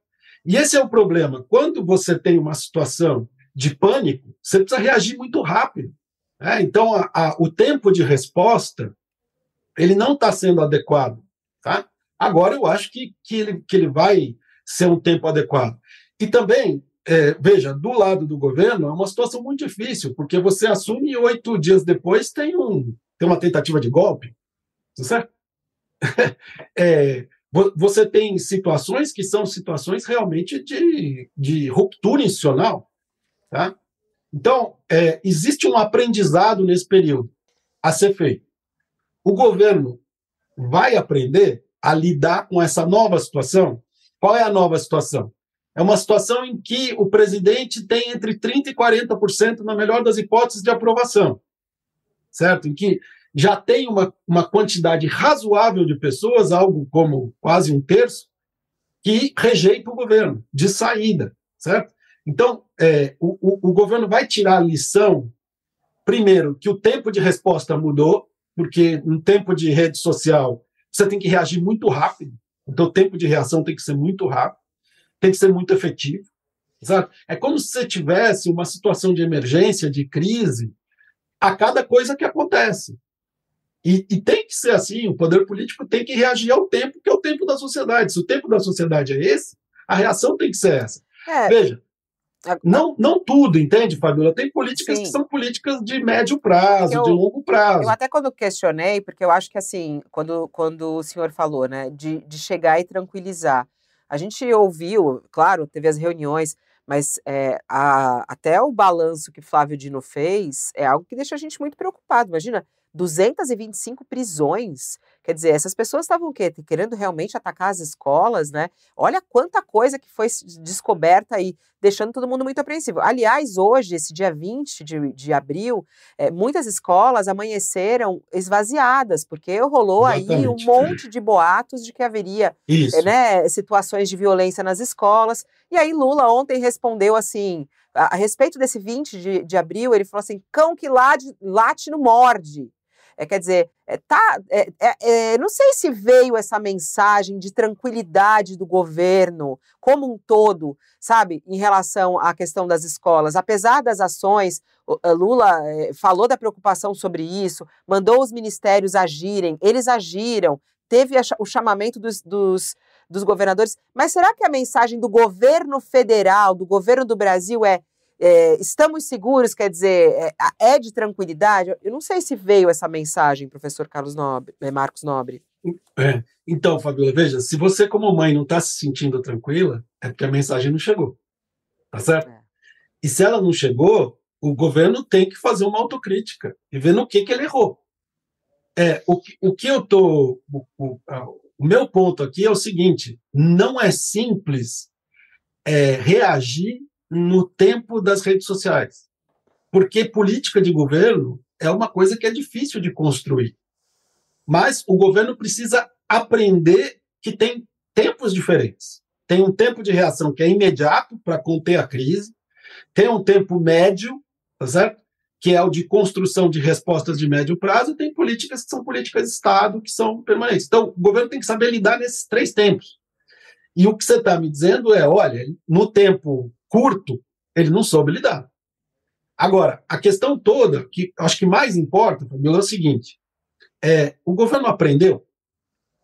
E esse é o problema. Quando você tem uma situação de pânico, você precisa reagir muito rápido. Né? Então, a, a, o tempo de resposta ele não está sendo adequado. Tá? Agora, eu acho que, que, ele, que ele vai ser um tempo adequado. E também é, veja, do lado do governo é uma situação muito difícil, porque você assume e oito dias depois tem, um, tem uma tentativa de golpe, tá certo? é, você tem situações que são situações realmente de, de ruptura institucional, tá? Então, é, existe um aprendizado nesse período a ser feito. O governo vai aprender a lidar com essa nova situação? Qual é a nova situação? É uma situação em que o presidente tem entre 30% e 40%, na melhor das hipóteses, de aprovação. Certo? Em que já tem uma, uma quantidade razoável de pessoas, algo como quase um terço, que rejeita o governo, de saída. Certo? Então, é, o, o, o governo vai tirar a lição, primeiro, que o tempo de resposta mudou, porque no tempo de rede social você tem que reagir muito rápido, então o tempo de reação tem que ser muito rápido tem que ser muito efetivo. Sabe? É como se você tivesse uma situação de emergência, de crise, a cada coisa que acontece. E, e, tem que ser assim, o poder político tem que reagir ao tempo, que é o tempo da sociedade. Se o tempo da sociedade é esse, a reação tem que ser essa. É. Veja, não, não tudo, entende, Fabiola? Tem políticas Sim. que são políticas de médio prazo, eu, de longo prazo. Eu até quando questionei, porque eu acho que assim, quando, quando o senhor falou, né, de, de chegar e tranquilizar, a gente ouviu, claro, teve as reuniões, mas é, a, até o balanço que Flávio Dino fez é algo que deixa a gente muito preocupado. Imagina, 225 prisões. Quer dizer, essas pessoas estavam querendo realmente atacar as escolas, né? Olha quanta coisa que foi descoberta aí, deixando todo mundo muito apreensivo. Aliás, hoje, esse dia 20 de, de abril, é, muitas escolas amanheceram esvaziadas, porque rolou Exatamente. aí um monte de boatos de que haveria é, né, situações de violência nas escolas. E aí Lula ontem respondeu assim, a, a respeito desse 20 de, de abril, ele falou assim, cão que late, late no morde. É, quer dizer, é, tá, é, é, é, não sei se veio essa mensagem de tranquilidade do governo como um todo, sabe, em relação à questão das escolas. Apesar das ações, Lula é, falou da preocupação sobre isso, mandou os ministérios agirem, eles agiram, teve o chamamento dos, dos, dos governadores, mas será que a mensagem do governo federal, do governo do Brasil é é, estamos seguros, quer dizer, é, é, de tranquilidade? Eu não sei se veio essa mensagem, professor Carlos Nobre, é, Marcos Nobre. É, então, Fabiola, veja, se você como mãe não está se sentindo tranquila, é porque a mensagem não chegou, tá certo? É. E se ela não chegou, o governo tem que fazer uma autocrítica e ver no que, que ele errou. É, o, o que eu tô, o, o, o meu ponto aqui é o seguinte: não é simples é, reagir no tempo das redes sociais. Porque política de governo é uma coisa que é difícil de construir. Mas o governo precisa aprender que tem tempos diferentes. Tem um tempo de reação que é imediato para conter a crise, tem um tempo médio, tá certo? que é o de construção de respostas de médio prazo, e tem políticas que são políticas de Estado, que são permanentes. Então, o governo tem que saber lidar nesses três tempos. E o que você está me dizendo é: olha, no tempo curto, ele não soube lidar. Agora, a questão toda, que acho que mais importa, Fabiola, é o seguinte: é, o governo aprendeu,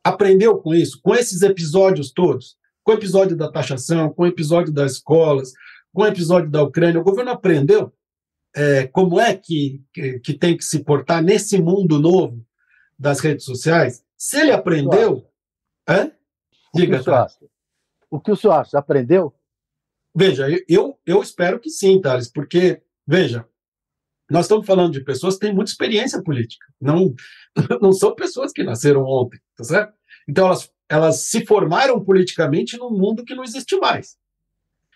aprendeu com isso, com esses episódios todos, com o episódio da taxação, com o episódio das escolas, com o episódio da Ucrânia, o governo aprendeu é, como é que, que, que, tem que se portar nesse mundo novo das redes sociais. Se ele aprendeu, é? Diga, o que o senhor acha? O que o senhor acha? Aprendeu? Veja, eu, eu espero que sim, Thales, porque, veja, nós estamos falando de pessoas que têm muita experiência política, não, não são pessoas que nasceram ontem, tá certo? Então, elas, elas se formaram politicamente num mundo que não existe mais.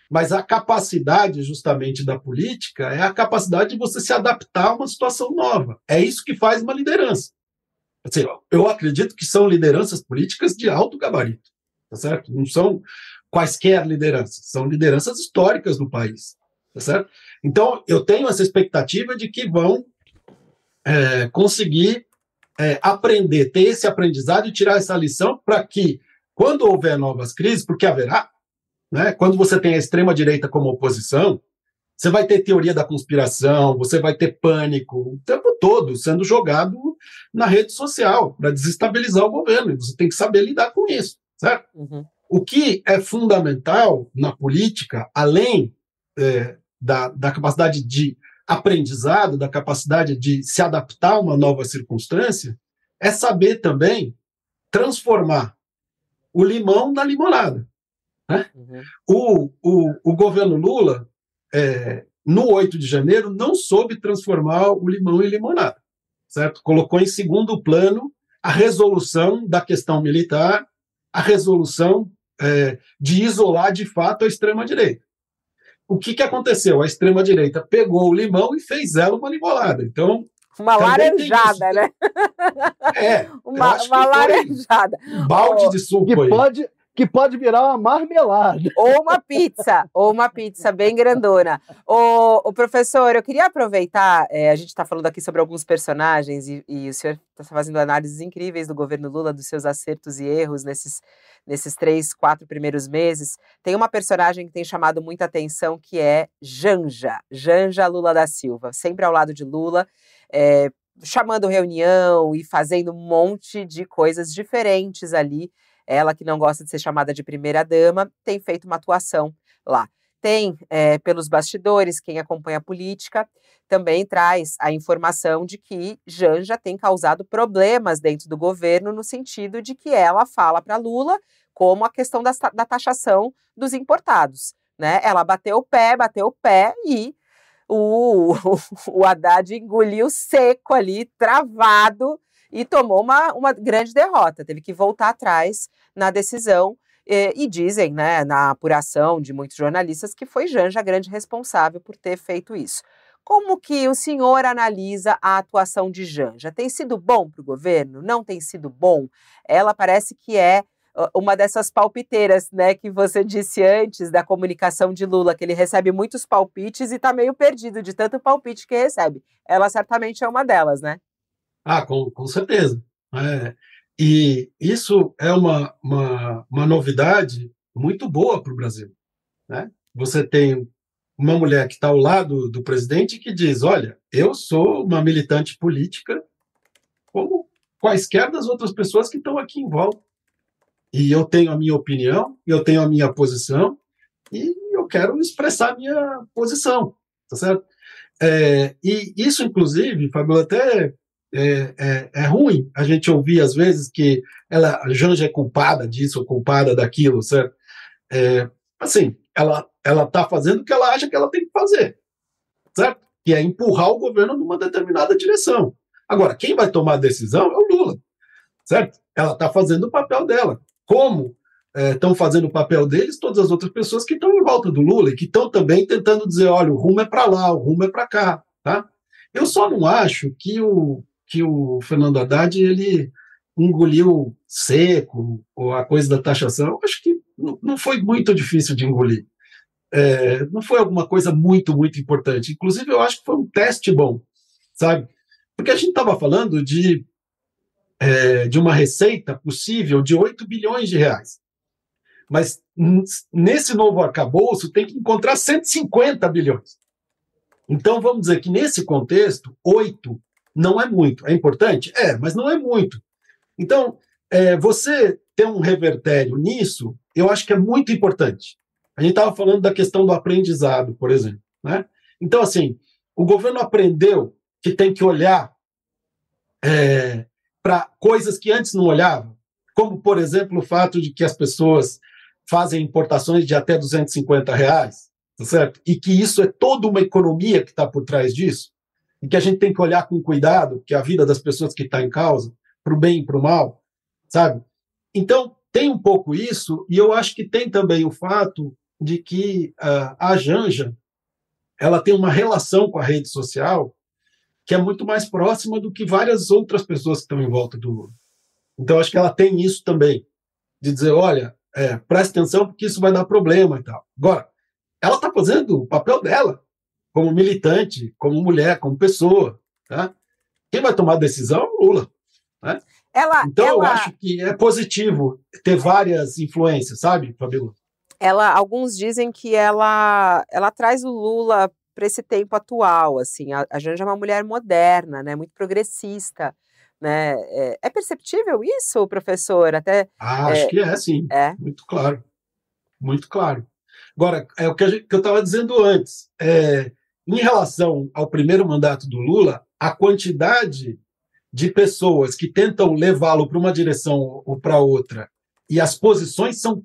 Mas a capacidade, justamente, da política é a capacidade de você se adaptar a uma situação nova. É isso que faz uma liderança. Assim, eu acredito que são lideranças políticas de alto gabarito, tá certo? Não são quaisquer lideranças, são lideranças históricas do país, tá certo? Então, eu tenho essa expectativa de que vão é, conseguir é, aprender, ter esse aprendizado e tirar essa lição para que, quando houver novas crises, porque haverá, né, quando você tem a extrema-direita como oposição, você vai ter teoria da conspiração, você vai ter pânico o tempo todo sendo jogado na rede social para desestabilizar o governo. E você tem que saber lidar com isso, certo? Uhum. O que é fundamental na política, além é, da, da capacidade de aprendizado, da capacidade de se adaptar a uma nova circunstância, é saber também transformar o limão na limonada. Né? Uhum. O, o, o governo Lula, é, no 8 de janeiro, não soube transformar o limão em limonada, certo? Colocou em segundo plano a resolução da questão militar, a resolução é, de isolar de fato a extrema-direita o que, que aconteceu? A extrema-direita pegou o limão e fez ela uma limonada. Então. Uma laranjada, né? É. uma, uma laranjada. Um balde oh, de suco que aí. Pode, que pode virar uma marmelada. Ou uma pizza, ou uma pizza bem grandona. O, o professor, eu queria aproveitar, é, a gente está falando aqui sobre alguns personagens e, e o senhor está fazendo análises incríveis do governo Lula, dos seus acertos e erros nesses nesses três, quatro primeiros meses, tem uma personagem que tem chamado muita atenção que é Janja, Janja Lula da Silva, sempre ao lado de Lula, é, chamando reunião e fazendo um monte de coisas diferentes ali. Ela que não gosta de ser chamada de primeira dama tem feito uma atuação lá. Tem é, pelos bastidores, quem acompanha a política, também traz a informação de que Janja tem causado problemas dentro do governo, no sentido de que ela fala para Lula como a questão da, da taxação dos importados. Né? Ela bateu o pé, bateu o pé e o, o Haddad engoliu seco ali, travado, e tomou uma, uma grande derrota. Teve que voltar atrás na decisão. E, e dizem, né, na apuração de muitos jornalistas, que foi Janja a grande responsável por ter feito isso. Como que o senhor analisa a atuação de Janja? Tem sido bom para o governo? Não tem sido bom? Ela parece que é uma dessas palpiteiras, né, que você disse antes da comunicação de Lula, que ele recebe muitos palpites e está meio perdido de tanto palpite que recebe. Ela certamente é uma delas, né? Ah, com, com certeza. É, e isso é uma, uma, uma novidade muito boa para o Brasil. Né? Você tem uma mulher que está ao lado do presidente que diz: Olha, eu sou uma militante política, como quaisquer das outras pessoas que estão aqui em volta. E eu tenho a minha opinião, eu tenho a minha posição, e eu quero expressar a minha posição, tá certo? É, e isso, inclusive, Fabio, até é, é, é, ruim a gente ouvir às vezes que ela, a Janja é culpada disso culpada daquilo, certo? É, assim, ela ela está fazendo o que ela acha que ela tem que fazer, certo? Que é empurrar o governo numa determinada direção. Agora, quem vai tomar a decisão é o Lula, certo? Ela está fazendo o papel dela como estão é, fazendo o papel deles todas as outras pessoas que estão em volta do Lula e que estão também tentando dizer, olha, o rumo é para lá, o rumo é para cá, tá? Eu só não acho que o que o Fernando Haddad ele engoliu seco ou a coisa da taxação. Acho que não foi muito difícil de engolir. É, não foi alguma coisa muito, muito importante. Inclusive, eu acho que foi um teste bom, sabe? Porque a gente estava falando de é, de uma receita possível de 8 bilhões de reais. Mas nesse novo arcabouço tem que encontrar 150 bilhões. Então vamos dizer que nesse contexto, 8 não é muito. É importante? É, mas não é muito. Então, é, você ter um revertério nisso, eu acho que é muito importante. A gente estava falando da questão do aprendizado, por exemplo. Né? Então, assim, o governo aprendeu que tem que olhar é, para coisas que antes não olhavam, como, por exemplo, o fato de que as pessoas fazem importações de até 250 reais, tá certo? E que isso é toda uma economia que está por trás disso, e que a gente tem que olhar com cuidado, que a vida das pessoas que está em causa, para o bem e para o mal, sabe? Então, tem um pouco isso, e eu acho que tem também o fato de que uh, a Janja ela tem uma relação com a rede social que é muito mais próxima do que várias outras pessoas que estão em volta do Lula. Então, acho que ela tem isso também, de dizer, olha, é, preste atenção porque isso vai dar problema e tal. Agora, ela está fazendo o papel dela, como militante, como mulher, como pessoa. Tá? Quem vai tomar a decisão é o Lula. Né? Ela, então, ela... eu acho que é positivo ter várias influências, sabe, Fabíola? Ela, alguns dizem que ela, ela traz o Lula para esse tempo atual, assim, a, a Janja é uma mulher moderna, né, muito progressista, né, é, é perceptível isso, professor, até... Ah, acho é, que é, sim, é? muito claro, muito claro. Agora, é o que, que eu estava dizendo antes. É, em relação ao primeiro mandato do Lula, a quantidade de pessoas que tentam levá-lo para uma direção ou para outra e as posições são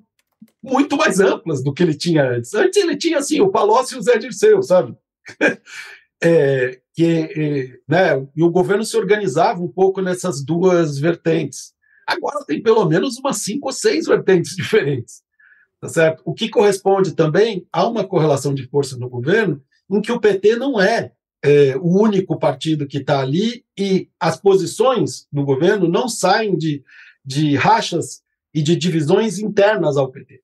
muito mais amplas do que ele tinha antes. Antes ele tinha assim o Palocci e o Zé Dirceu, sabe? é, que, né, e o governo se organizava um pouco nessas duas vertentes. Agora tem pelo menos umas cinco ou seis vertentes diferentes. Tá certo? O que corresponde também a uma correlação de força no governo em que o PT não é, é o único partido que está ali e as posições no governo não saem de, de rachas e de divisões internas ao PT.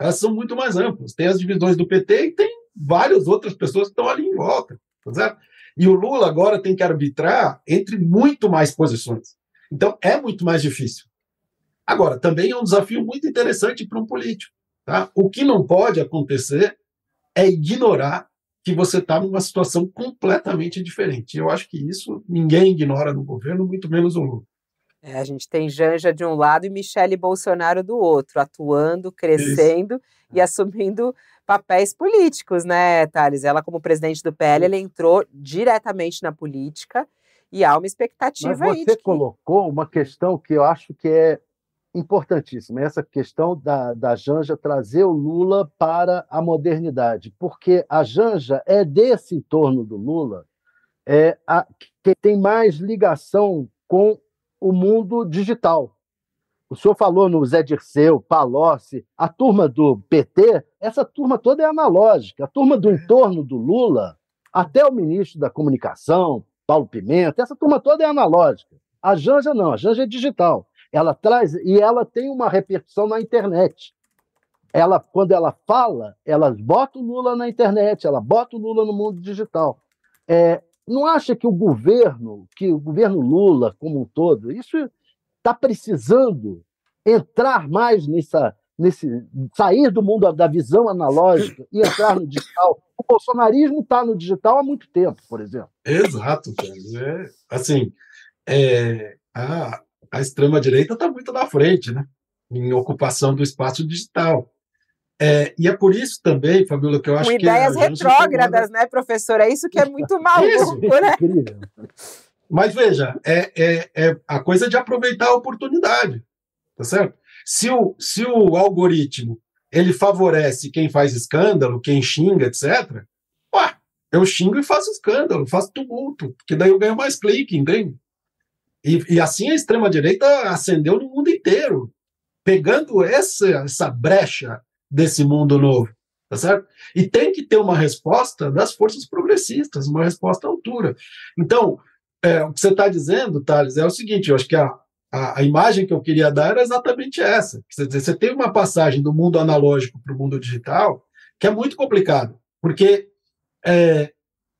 Elas são muito mais amplas. Tem as divisões do PT e tem várias outras pessoas que estão ali em volta. Tá certo? E o Lula agora tem que arbitrar entre muito mais posições. Então é muito mais difícil. Agora, também é um desafio muito interessante para um político. Tá? O que não pode acontecer é ignorar que você está numa situação completamente diferente. Eu acho que isso ninguém ignora no governo, muito menos o Lula. É, a gente tem Janja de um lado e Michele Bolsonaro do outro, atuando, crescendo isso. e assumindo papéis políticos, né, Thales? Ela, como presidente do PL, ela entrou diretamente na política e há uma expectativa Mas aí. Você que... colocou uma questão que eu acho que é importantíssima, essa questão da, da Janja trazer o Lula para a modernidade, porque a Janja é desse entorno do Lula é a, que tem mais ligação com o mundo digital. O senhor falou no Zé Dirceu, Palocci, a turma do PT, essa turma toda é analógica. A turma do entorno do Lula, até o ministro da Comunicação, Paulo Pimenta, essa turma toda é analógica. A Janja não, a Janja é digital. Ela traz e ela tem uma repercussão na internet. Ela, quando ela fala, ela bota o Lula na internet, ela bota o Lula no mundo digital. É, não acha que o governo, que o governo Lula como um todo, isso está precisando entrar mais nessa, nesse sair do mundo da visão analógica e entrar no digital. O bolsonarismo está no digital há muito tempo, por exemplo. Exato, é, assim, é, a, a extrema-direita está muito na frente, né? Em ocupação do espaço digital. É, e é por isso também, Fabíola, que eu acho Com que. ideias retrógradas, né, professor? É isso que é muito maluco, né? Mas veja, é, é, é a coisa de aproveitar a oportunidade, tá certo? Se o, se o algoritmo ele favorece quem faz escândalo, quem xinga, etc., ué, eu xingo e faço escândalo, faço tumulto, porque daí eu ganho mais clique, entende? E, e assim a extrema-direita ascendeu no mundo inteiro, pegando essa, essa brecha desse mundo novo, tá certo? E tem que ter uma resposta das forças progressistas, uma resposta à altura. Então, é, o que você está dizendo, Thales, é o seguinte: eu acho que a, a, a, imagem que eu queria dar era exatamente essa. Quer dizer, você tem uma passagem do mundo analógico para o mundo digital que é muito complicado, porque é,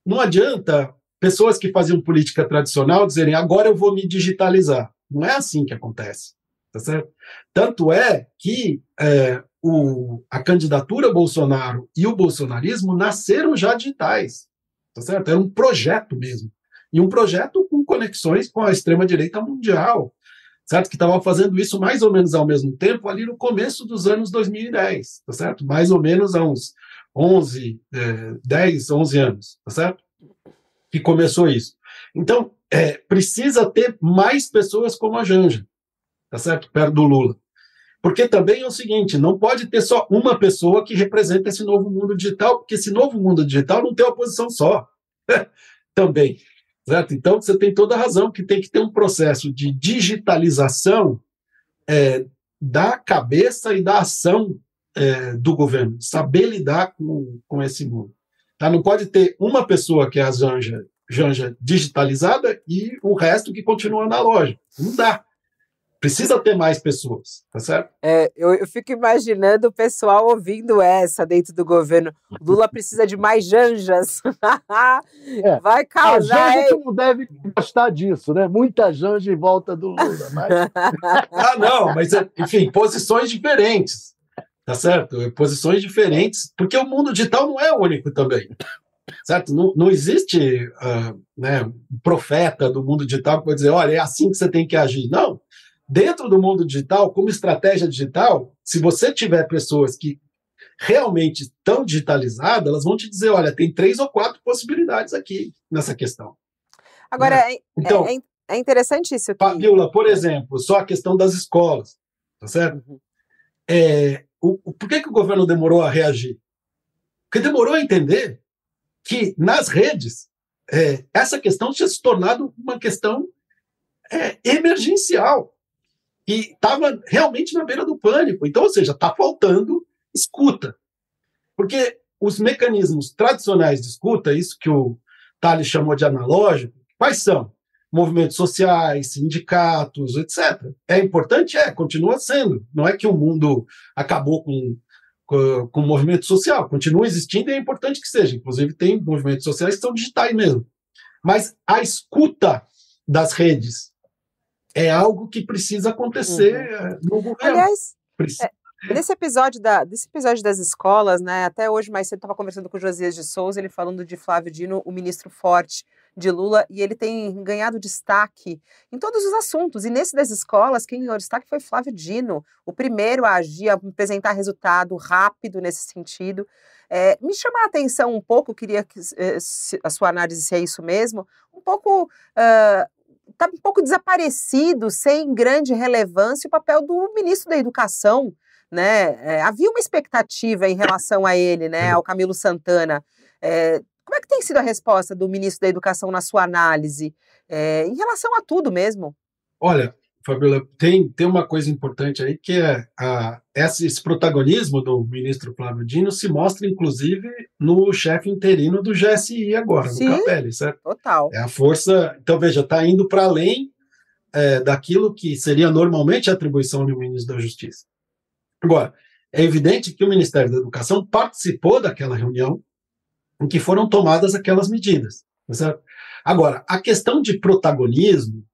não adianta pessoas que faziam política tradicional dizerem agora eu vou me digitalizar. Não é assim que acontece. Tá certo? Tanto é que é, o, a candidatura Bolsonaro e o bolsonarismo nasceram já digitais. Tá certo? Era um projeto mesmo e um projeto com conexões com a extrema-direita mundial, certo? Que estava fazendo isso mais ou menos ao mesmo tempo, ali no começo dos anos 2010, tá certo? Mais ou menos há uns 11, é, 10, 11 anos, tá certo? Que começou isso. Então, é, precisa ter mais pessoas como a Janja, tá certo? Perto do Lula. Porque também é o seguinte, não pode ter só uma pessoa que representa esse novo mundo digital, porque esse novo mundo digital não tem oposição só. também. Certo? Então, você tem toda a razão que tem que ter um processo de digitalização é, da cabeça e da ação é, do governo, saber lidar com, com esse mundo. Tá? Não pode ter uma pessoa que é a Janja, Janja digitalizada e o resto que continua analógico. Não dá. Precisa ter mais pessoas, tá certo? É, eu, eu fico imaginando o pessoal ouvindo essa dentro do governo. Lula precisa de mais janjas. é. Vai causar. A Janja não deve gostar disso, né? Muita janja em volta do Lula. Mas... ah, não, mas enfim, posições diferentes. Tá certo? Posições diferentes, porque o mundo digital não é único também certo? Não, não existe uh, né, um profeta do mundo digital que pode dizer, olha, é assim que você tem que agir. Não dentro do mundo digital, como estratégia digital, se você tiver pessoas que realmente tão digitalizadas, elas vão te dizer, olha, tem três ou quatro possibilidades aqui nessa questão. Agora, né? é, então, é, é, interessante isso. Que... Fabiola, por exemplo, só a questão das escolas, tá certo? Uhum. É, o, o, por que, que o governo demorou a reagir? Porque demorou a entender que nas redes é, essa questão tinha se tornado uma questão é, emergencial e estava realmente na beira do pânico. Então, ou seja, está faltando escuta. Porque os mecanismos tradicionais de escuta, isso que o Thales chamou de analógico, quais são? Movimentos sociais, sindicatos, etc. É importante? É, continua sendo. Não é que o mundo acabou com, com, com o movimento social, continua existindo e é importante que seja. Inclusive, tem movimentos sociais que são digitais mesmo. Mas a escuta das redes é algo que precisa acontecer uhum. no governo. Aliás, Precisa. Nesse episódio, da, desse episódio das escolas, né, até hoje mais cedo estava conversando com o Josias de Souza, ele falando de Flávio Dino, o ministro forte de Lula, e ele tem ganhado destaque em todos os assuntos. E nesse das escolas, quem ganhou destaque foi Flávio Dino, o primeiro a agir, a apresentar resultado rápido nesse sentido. É, me chama a atenção um pouco, queria que eh, a sua análise se é isso mesmo, um pouco. Uh, está um pouco desaparecido, sem grande relevância, o papel do ministro da Educação, né? É, havia uma expectativa em relação a ele, né? Ao Camilo Santana. É, como é que tem sido a resposta do ministro da Educação na sua análise é, em relação a tudo mesmo? Olha, Fabiola, tem, tem uma coisa importante aí que é a, esse, esse protagonismo do ministro Flávio Dino se mostra, inclusive, no chefe interino do GSI agora, Sim, no Capelli, certo? Total. É a força. Então, veja, está indo para além é, daquilo que seria normalmente a atribuição do ministro da Justiça. Agora, é evidente que o Ministério da Educação participou daquela reunião em que foram tomadas aquelas medidas. Tá certo? Agora, a questão de protagonismo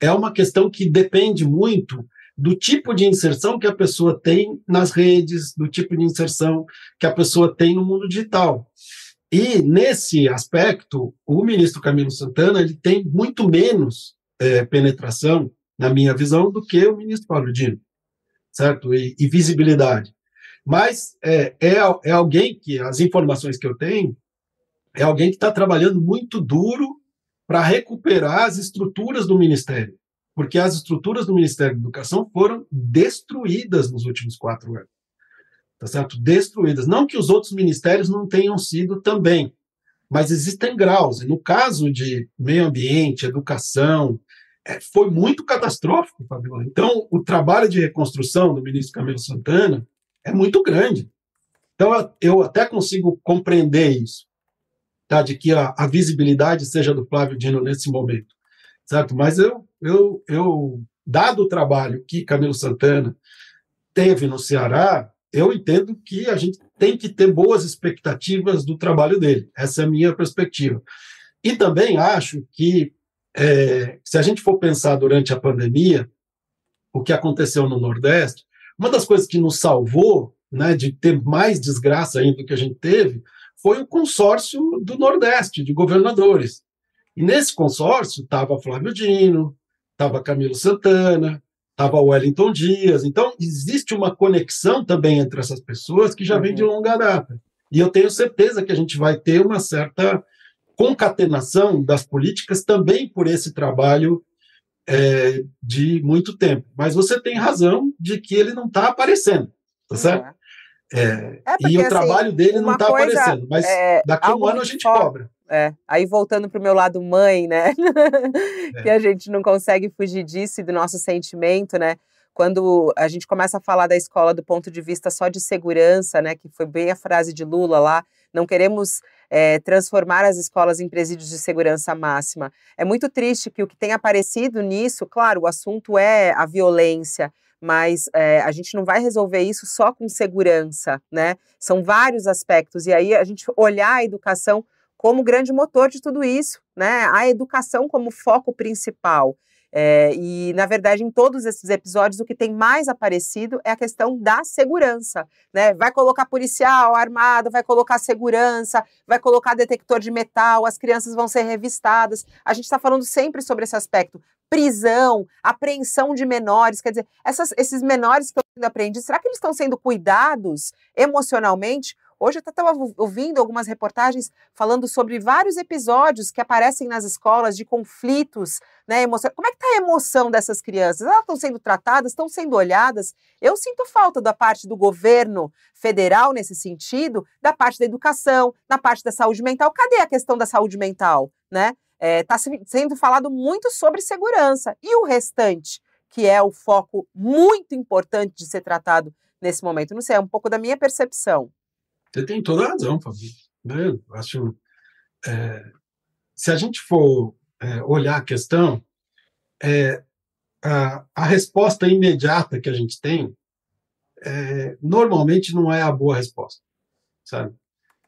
é uma questão que depende muito do tipo de inserção que a pessoa tem nas redes, do tipo de inserção que a pessoa tem no mundo digital. E nesse aspecto, o ministro Camilo Santana ele tem muito menos é, penetração, na minha visão, do que o ministro Paulo Dino certo? E, e visibilidade. Mas é, é, é, alguém que, as informações que eu tenho, é alguém que está trabalhando muito duro para recuperar as estruturas do Ministério, porque as estruturas do Ministério da Educação foram destruídas nos últimos quatro anos. Tá certo? Destruídas. Não que os outros ministérios não tenham sido também, mas existem graus. E no caso de meio ambiente, educação, é, foi muito catastrófico, Fabiola. Então, o trabalho de reconstrução do ministro Camilo Santana é muito grande. Então, eu até consigo compreender isso, tá? de que a, a visibilidade seja do Flávio Dino nesse momento, certo? Mas eu, eu, eu, dado o trabalho que Camilo Santana teve no Ceará, eu entendo que a gente tem que ter boas expectativas do trabalho dele. Essa é a minha perspectiva. E também acho que é, se a gente for pensar durante a pandemia, o que aconteceu no Nordeste, uma das coisas que nos salvou né, de ter mais desgraça ainda do que a gente teve foi o consórcio do Nordeste, de governadores. E nesse consórcio estava Flávio Dino, estava Camilo Santana, estava Wellington Dias. Então, existe uma conexão também entre essas pessoas que já vem de uhum. longa data. E eu tenho certeza que a gente vai ter uma certa concatenação das políticas também por esse trabalho é, de muito tempo. Mas você tem razão de que ele não está aparecendo, tá certo? É, é porque, e o assim, trabalho dele não está aparecendo, mas é, daqui a um ano a gente cobra. É, aí voltando para o meu lado mãe, né? que a gente não consegue fugir disso e do nosso sentimento, né? Quando a gente começa a falar da escola do ponto de vista só de segurança, né? Que foi bem a frase de Lula lá, não queremos é, transformar as escolas em presídios de segurança máxima. É muito triste que o que tem aparecido nisso, claro, o assunto é a violência, mas é, a gente não vai resolver isso só com segurança, né? São vários aspectos, e aí a gente olhar a educação como grande motor de tudo isso, né? A educação como foco principal. É, e, na verdade, em todos esses episódios, o que tem mais aparecido é a questão da segurança. Né? Vai colocar policial armado, vai colocar segurança, vai colocar detector de metal, as crianças vão ser revistadas. A gente está falando sempre sobre esse aspecto. Prisão, apreensão de menores, quer dizer, essas, esses menores que estão sendo apreendidos, será que eles estão sendo cuidados emocionalmente? Hoje eu estava ouvindo algumas reportagens falando sobre vários episódios que aparecem nas escolas de conflitos, né, emoção. Como é que está a emoção dessas crianças? Elas estão sendo tratadas, estão sendo olhadas? Eu sinto falta da parte do governo federal nesse sentido, da parte da educação, na parte da saúde mental. Cadê a questão da saúde mental, né? Está é, sendo falado muito sobre segurança. E o restante, que é o foco muito importante de ser tratado nesse momento? Não sei, é um pouco da minha percepção. Você tem toda a razão, Fabio. Né? Acho, é, se a gente for é, olhar a questão, é, a, a, resposta imediata que a gente tem é, normalmente não é a boa resposta, sabe?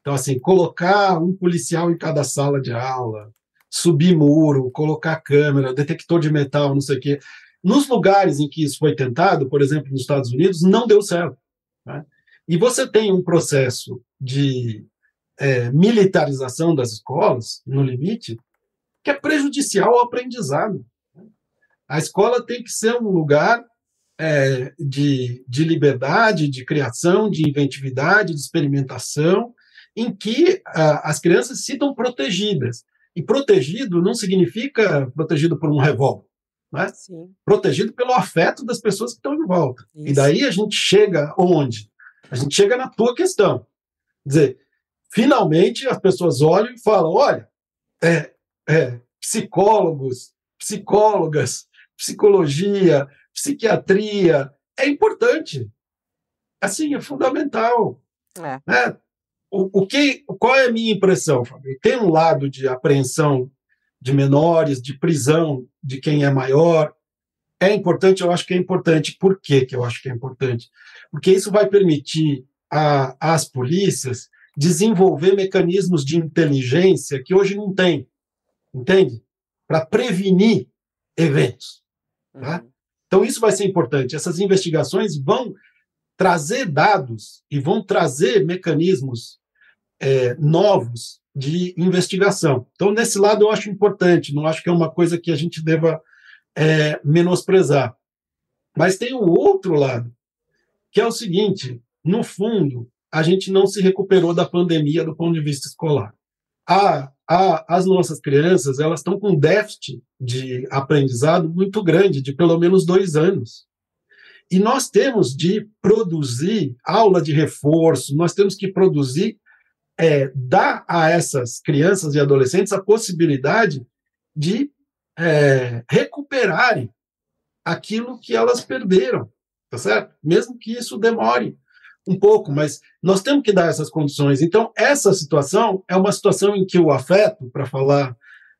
Então, assim, colocar um policial em cada sala de aula, subir muro, colocar câmera, detector de metal, não sei o quê. Nos lugares em que isso foi tentado, por exemplo, nos Estados Unidos, não deu certo. Né? E você tem um processo de é, militarização das escolas, no limite, que é prejudicial ao aprendizado. A escola tem que ser um lugar é, de, de liberdade, de criação, de inventividade, de experimentação, em que a, as crianças se protegidas. E protegido não significa protegido por um revólver. Né? Protegido pelo afeto das pessoas que estão em volta. Isso. E daí a gente chega onde? A gente chega na tua questão. Quer dizer, finalmente as pessoas olham e falam: olha, é, é, psicólogos, psicólogas, psicologia, psiquiatria, é importante. Assim, é fundamental. É. Né? O, o, que, qual é a minha impressão, Fábio? Tem um lado de apreensão de menores, de prisão de quem é maior. É importante, eu acho que é importante. Por que, eu acho que é importante? porque isso vai permitir às polícias desenvolver mecanismos de inteligência que hoje não tem, entende? Para prevenir eventos. Tá? Uhum. Então, isso vai ser importante. Essas investigações vão trazer dados e vão trazer mecanismos é, novos de investigação. Então, nesse lado, eu acho importante, não acho que é uma coisa que a gente deva é, menosprezar. Mas tem um outro lado, que é o seguinte: no fundo, a gente não se recuperou da pandemia do ponto de vista escolar. A, a, as nossas crianças elas estão com déficit de aprendizado muito grande, de pelo menos dois anos. E nós temos de produzir aula de reforço, nós temos que produzir, é, dar a essas crianças e adolescentes a possibilidade de é, recuperarem aquilo que elas perderam tá certo? Mesmo que isso demore um pouco, mas nós temos que dar essas condições. Então, essa situação é uma situação em que o afeto, para falar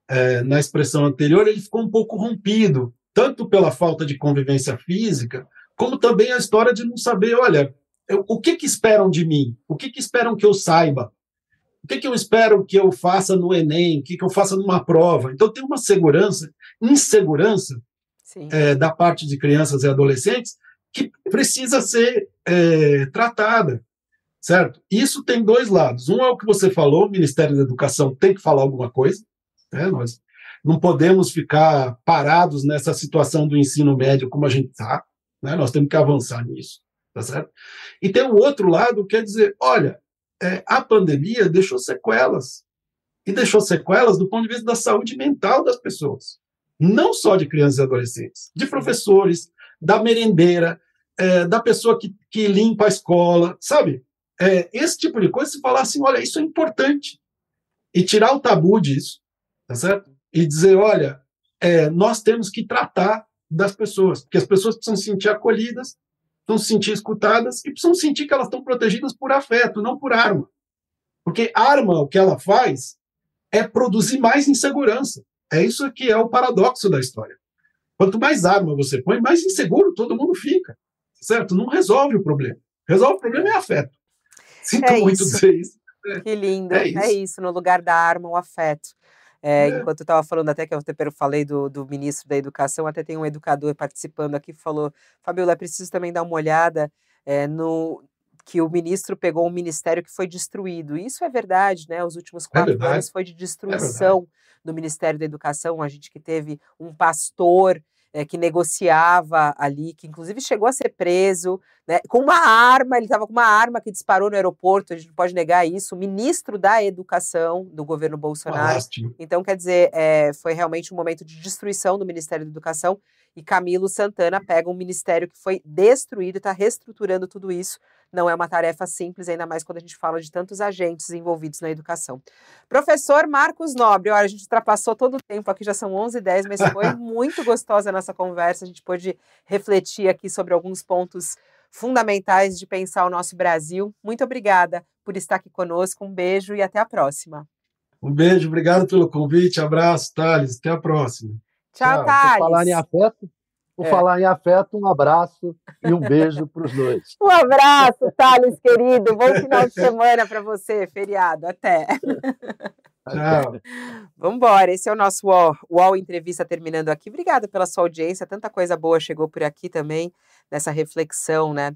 é, na expressão anterior, ele ficou um pouco rompido, tanto pela falta de convivência física, como também a história de não saber, olha, eu, o que, que esperam de mim? O que, que esperam que eu saiba? O que, que eu espero que eu faça no Enem? O que, que eu faça numa prova? Então, tem uma segurança, insegurança é, da parte de crianças e adolescentes que precisa ser é, tratada, certo? Isso tem dois lados. Um é o que você falou, o Ministério da Educação tem que falar alguma coisa, né? Nós não podemos ficar parados nessa situação do ensino médio como a gente está, né? Nós temos que avançar nisso, tá certo? E tem um outro lado, quer dizer, olha, é, a pandemia deixou sequelas, e deixou sequelas do ponto de vista da saúde mental das pessoas, não só de crianças e adolescentes, de professores, da merendeira, é, da pessoa que, que limpa a escola, sabe? É, esse tipo de coisa, se falar assim, olha, isso é importante. E tirar o tabu disso, tá certo? E dizer, olha, é, nós temos que tratar das pessoas, porque as pessoas precisam se sentir acolhidas, precisam se sentir escutadas e precisam sentir que elas estão protegidas por afeto, não por arma. Porque arma, o que ela faz, é produzir mais insegurança. É isso que é o paradoxo da história. Quanto mais arma você põe, mais inseguro todo mundo fica certo? Não resolve o problema. Resolve o problema é afeto. Sinto é muito isso. dizer isso. Que lindo. É isso. é isso, no lugar da arma, o afeto. É, enquanto eu estava falando, até que eu falei do, do ministro da Educação, até tem um educador participando aqui que falou: Fabiola, é preciso também dar uma olhada é, no que o ministro pegou um ministério que foi destruído. Isso é verdade, né? Os últimos é quatro é anos foi de destruição é do Ministério da Educação. A gente que teve um pastor é, que negociava ali, que inclusive chegou a ser preso, né, com uma arma, ele estava com uma arma que disparou no aeroporto, a gente não pode negar isso, ministro da Educação do governo Bolsonaro. Então, quer dizer, é, foi realmente um momento de destruição do Ministério da Educação e Camilo Santana pega um ministério que foi destruído e está reestruturando tudo isso não é uma tarefa simples, ainda mais quando a gente fala de tantos agentes envolvidos na educação. Professor Marcos Nobre, olha, a gente ultrapassou todo o tempo aqui, já são 11h10, mas foi muito gostosa a nossa conversa, a gente pôde refletir aqui sobre alguns pontos fundamentais de pensar o nosso Brasil. Muito obrigada por estar aqui conosco, um beijo e até a próxima. Um beijo, obrigado pelo convite, abraço, Thales, até a próxima. Tchau. Thales. Por falar em afeto, por é. falar em afeto, um abraço e um beijo para os dois. Um abraço, Thales, querido. Bom final de semana para você, feriado. Até. Tchau. Vamos embora. Esse é o nosso UOL, UOL Entrevista terminando aqui. Obrigada pela sua audiência. Tanta coisa boa chegou por aqui também, nessa reflexão, né?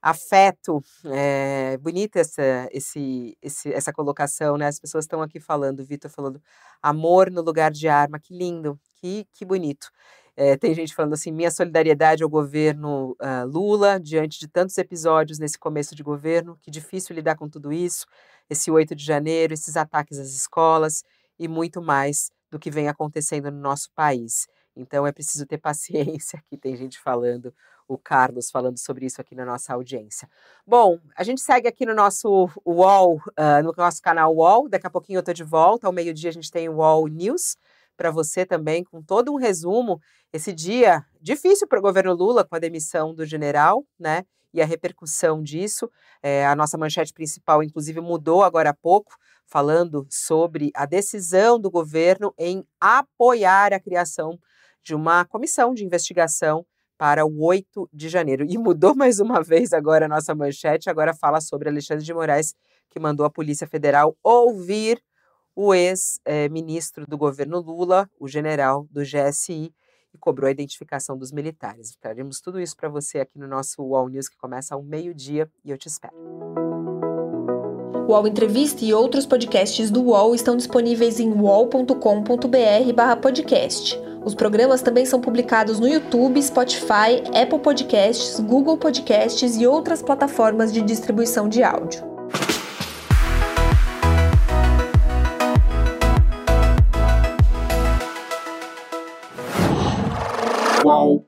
Afeto, é, bonita essa, esse, esse, essa colocação, né? As pessoas estão aqui falando, Vitor falando, amor no lugar de arma, que lindo, que, que bonito. É, tem gente falando assim: minha solidariedade ao governo uh, Lula, diante de tantos episódios nesse começo de governo, que difícil lidar com tudo isso, esse 8 de janeiro, esses ataques às escolas e muito mais do que vem acontecendo no nosso país. Então é preciso ter paciência. Aqui tem gente falando, o Carlos falando sobre isso aqui na nossa audiência. Bom, a gente segue aqui no nosso UOL, uh, no nosso canal UOL. Daqui a pouquinho eu estou de volta. Ao meio-dia a gente tem o UOL News para você também, com todo um resumo. Esse dia difícil para o governo Lula com a demissão do general, né? E a repercussão disso. É, a nossa manchete principal, inclusive, mudou agora há pouco, falando sobre a decisão do governo em apoiar a criação de uma comissão de investigação para o 8 de janeiro. E mudou mais uma vez agora a nossa manchete, agora fala sobre Alexandre de Moraes, que mandou a Polícia Federal ouvir o ex-ministro do governo Lula, o general do GSI, e cobrou a identificação dos militares. Traremos tudo isso para você aqui no nosso UOL News, que começa ao meio-dia, e eu te espero. O UOL Entrevista e outros podcasts do UOL estão disponíveis em uol.com.br/podcast. Os programas também são publicados no YouTube, Spotify, Apple Podcasts, Google Podcasts e outras plataformas de distribuição de áudio. whoa.